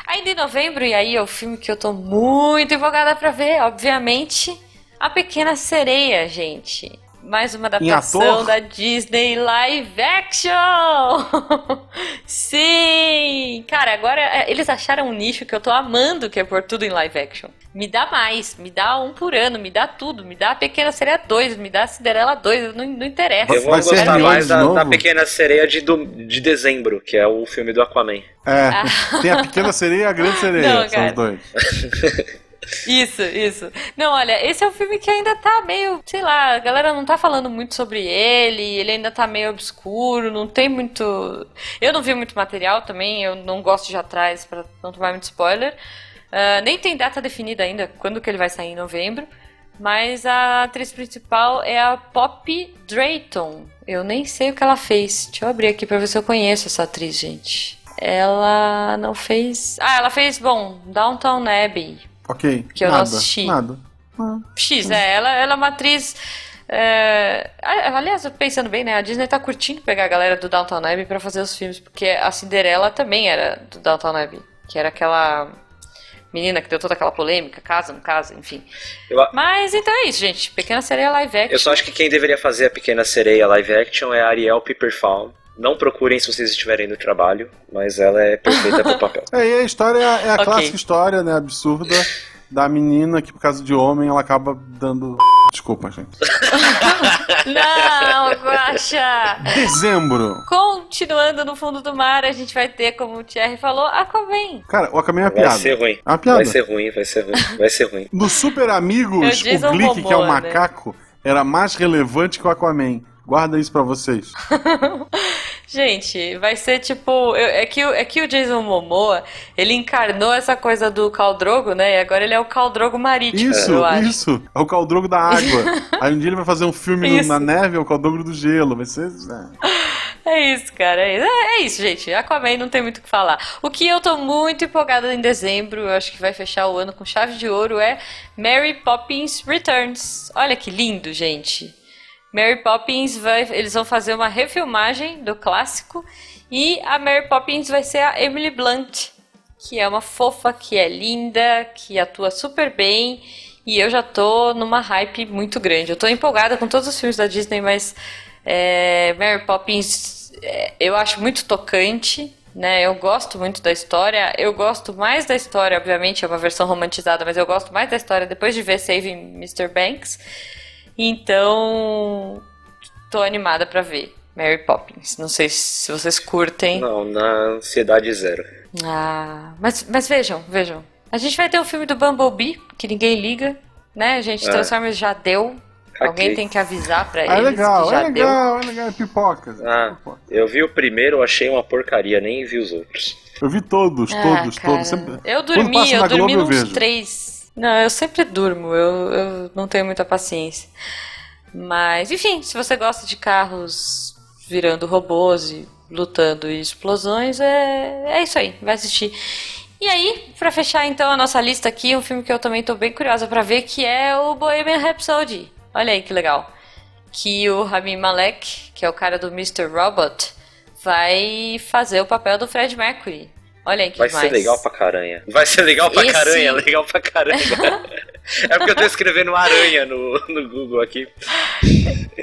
Ainda em novembro, e aí é o filme que eu tô muito empolgada pra ver, obviamente, A Pequena Sereia, gente. Mais uma adaptação da Disney Live Action! <laughs> Sim! Cara, agora é, eles acharam um nicho que eu tô amando, que é pôr tudo em live action. Me dá mais, me dá um por ano, me dá tudo, me dá a Pequena Sereia 2, me dá a Cinderela 2, não, não interessa. Eu vou Vai gostar mais da, da Pequena Sereia de, do- de dezembro, que é o filme do Aquaman. É, tem a pequena sereia e a grande sereia, Não, são cara. os dois. <laughs> Isso, isso. Não, olha, esse é um filme que ainda tá meio, sei lá, a galera não tá falando muito sobre ele, ele ainda tá meio obscuro, não tem muito. Eu não vi muito material também, eu não gosto de atrás pra não tomar muito spoiler. Ah, nem tem data definida ainda, quando que ele vai sair em novembro. Mas a atriz principal é a Poppy Drayton. Eu nem sei o que ela fez. Deixa eu abrir aqui pra ver se eu conheço essa atriz, gente. Ela não fez. Ah, ela fez, bom, Downtown Abbey. Ok, Que eu não nada, assisti. nada. Ah, X, é, ela, ela é uma atriz É, aliás, pensando bem, né? A Disney tá curtindo pegar a galera do Downtown Abbey pra fazer os filmes, porque a Cinderela também era do Downtown Abbey, que era aquela menina que deu toda aquela polêmica, casa, não casa, enfim. Eu, Mas então é isso, gente. Pequena Sereia live action. Eu só acho que quem deveria fazer a Pequena Sereia live action é a Ariel Piperfawn. Não procurem se vocês estiverem no trabalho, mas ela é perfeita pro papel. <laughs> É, e a história é a okay. clássica história, né, absurda da menina que por causa de homem ela acaba dando Desculpa, gente. <laughs> Não, Guaxa! Dezembro! Continuando no fundo do mar, a gente vai ter, como o Thierry falou, Aquaman. Cara, o Aquaman é uma piada. Vai ser ruim. É uma piada. Vai ser ruim, vai ser ruim, vai ser ruim. No Super Amigos, o Glick, que é o né? macaco, era mais relevante que o Aquaman. Guarda isso pra vocês. <laughs> Gente, vai ser tipo. é, que, é que o Jason Momoa, ele encarnou essa coisa do Caldrogo, né? E agora ele é o Caldrogo marítimo. Isso, isso. É o Caldrogo da água. <laughs> Aí um dia ele vai fazer um filme no, na neve, é o Caldrogo do gelo. Vai ser. É. <laughs> é isso, cara. É isso. É, é isso, gente. Aquaman não tem muito o que falar. O que eu tô muito empolgada em dezembro, eu acho que vai fechar o ano com chave de ouro, é Mary Poppins Returns. Olha que lindo, gente. Mary Poppins vai, eles vão fazer uma refilmagem do clássico e a Mary Poppins vai ser a Emily Blunt, que é uma fofa, que é linda, que atua super bem e eu já tô numa hype muito grande. Eu tô empolgada com todos os filmes da Disney, mas é, Mary Poppins é, eu acho muito tocante. Né, eu gosto muito da história. Eu gosto mais da história, obviamente, é uma versão romantizada, mas eu gosto mais da história depois de ver Saving Mr. Banks. Então, tô animada para ver Mary Poppins. Não sei se vocês curtem. Não, na ansiedade zero. Ah, mas, mas vejam, vejam. A gente vai ter o um filme do Bumblebee, que ninguém liga, né? A gente, é. Transformers já deu. Okay. Alguém tem que avisar pra ah, é eles legal, que já é deu. legal, é legal, é pipocas. Ah, pipoca. eu vi o primeiro, achei uma porcaria, nem vi os outros. Eu vi todos, ah, todos, cara. todos. Sempre... Eu dormi, eu dormi Globo, uns três não, eu sempre durmo, eu, eu não tenho muita paciência. Mas, enfim, se você gosta de carros virando robôs e lutando e explosões, é, é isso aí, vai assistir. E aí, para fechar então a nossa lista aqui, um filme que eu também tô bem curiosa para ver, que é o Bohemian Rhapsody. Olha aí que legal. Que o Rami Malek, que é o cara do Mr. Robot, vai fazer o papel do Fred Mercury. Olha aí que Vai demais. ser legal pra caranha. Vai ser legal pra Esse... caranha, legal pra caranha. <laughs> é porque eu tô escrevendo aranha no, no Google aqui.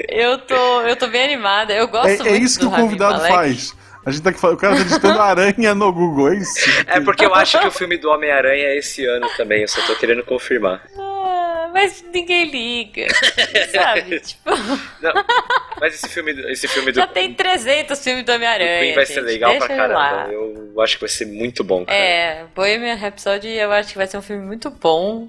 Eu tô, eu tô bem animada. Eu gosto é, muito É isso que o convidado faz. A gente tá aqui, o cara tá digitando <laughs> aranha no Google, é isso? É porque eu acho que o filme do Homem-Aranha é esse ano também, eu só tô querendo confirmar. Mas ninguém liga, sabe? <laughs> tipo... Não, mas esse filme, esse filme do... Já tem 300 filmes do Homem-Aranha, vai ser legal pra caramba. Eu, eu acho que vai ser muito bom, cara. É, Bohemian Rhapsody eu acho que vai ser um filme muito bom.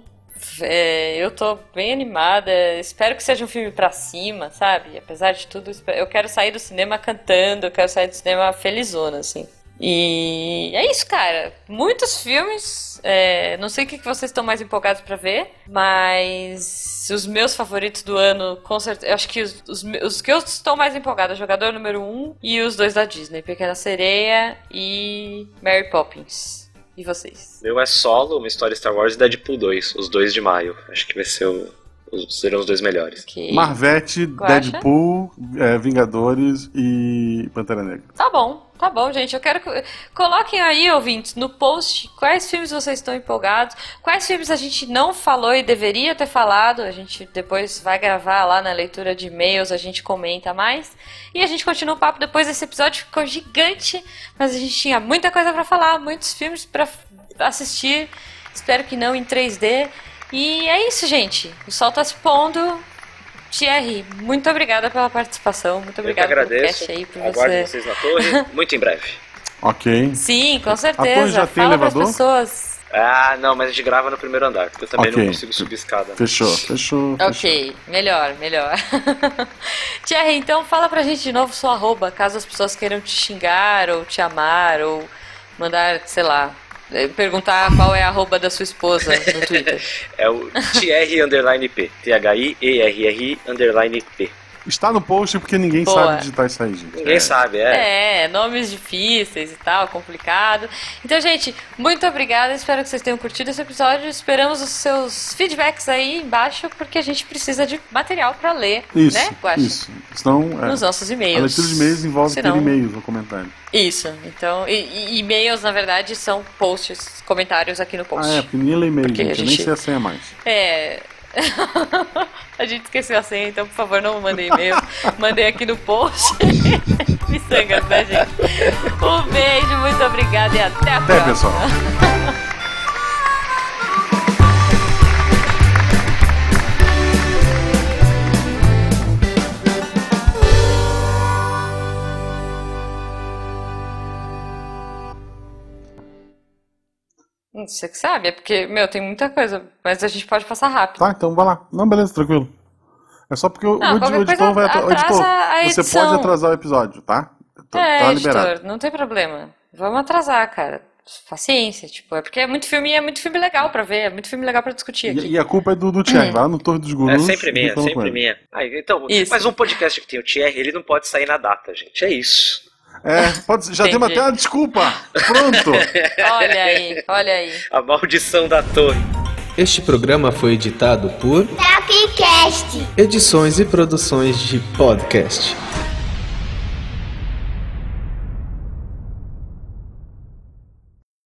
É, eu tô bem animada. Espero que seja um filme pra cima, sabe? Apesar de tudo, eu quero sair do cinema cantando, eu quero sair do cinema felizona, assim. E é isso, cara. Muitos filmes. É, não sei o que vocês estão mais empolgados para ver, mas os meus favoritos do ano, com certeza. Eu acho que os, os, os que eu estou mais empolgada: Jogador número 1 um, e os dois da Disney: Pequena Sereia e Mary Poppins. E vocês? Meu é solo, uma história Star Wars e Deadpool 2, os dois de maio. Acho que vai ser o, serão os dois melhores. Okay. Marvete, Deadpool, é, Vingadores e Pantera Negra. Tá bom, tá bom, gente. Eu quero que. Coloquem aí, ouvintes, no post quais filmes vocês estão empolgados, quais filmes a gente não falou e deveria ter falado. A gente depois vai gravar lá na leitura de e-mails, a gente comenta mais. E a gente continua o papo depois desse episódio, ficou gigante, mas a gente tinha muita coisa para falar, muitos filmes para assistir. Espero que não em 3D. E é isso, gente. O sol tá se pondo. Thierry, muito obrigada pela participação. Muito obrigada pelo cast aí. Por Aguardo você. vocês na torre, muito em breve. <laughs> ok. Sim, com certeza. A torre já Fala tem elevador? pessoas. Ah, não, mas a gente grava no primeiro andar, porque eu também okay. não consigo subir escada. Fechou, fechou. Ok, fechou. melhor, melhor. <laughs> Thierry, então fala pra gente de novo sua arroba, caso as pessoas queiram te xingar, ou te amar, ou mandar, sei lá, perguntar qual é a arroba da sua esposa no Twitter. <laughs> é o TR underline P. T-H-I-E-R-R-I underline P. Está no post porque ninguém Boa. sabe digitar isso aí, gente. Ninguém sabe, é. É, nomes difíceis e tal, complicado. Então, gente, muito obrigada. Espero que vocês tenham curtido esse episódio. Esperamos os seus feedbacks aí embaixo, porque a gente precisa de material pra ler, Isso, né, Guaxa? isso. Senão, é, Nos nossos a e-mails. leitura de e-mails envolve Senão- ter e-mails no comentário. Isso, então, e, e- e-mails, na verdade, são posts, comentários aqui no post. Ah, é, porque ninguém lê e-mail, Porque gente. a Eu nem gente- sei a senha mais. É. <laughs> a gente esqueceu a senha, então por favor não mandem e-mail. Mandem aqui no post. <laughs> Miçangas, né, gente? Um beijo, muito obrigada e até a Até, próxima. pessoal. <laughs> Você que sabe, é porque, meu, tem muita coisa, mas a gente pode passar rápido. Tá, então vai lá. Não, beleza, tranquilo. É só porque o, Não, o qualquer editor vai atrasar. atrasa a Editor, você pode atrasar o episódio, tá? Tá, é, tá editor, liberado. não tem problema. Vamos atrasar, cara. Paciência, tipo, é porque é muito filme e é muito filme legal pra ver, é muito filme legal pra discutir aqui. E, e a culpa é do, do Thierry. Vai lá no Torre dos É Gurus. sempre e minha, sempre minha. Ah, então, Isso. mas um podcast que tem o Thierry, ele não pode sair na data, gente. É isso. É, pode, já temos até uma desculpa. Pronto. <laughs> Olha aí, olha aí. A maldição da torre. Este programa foi editado por Tapcast. Edições e Produções de Podcast.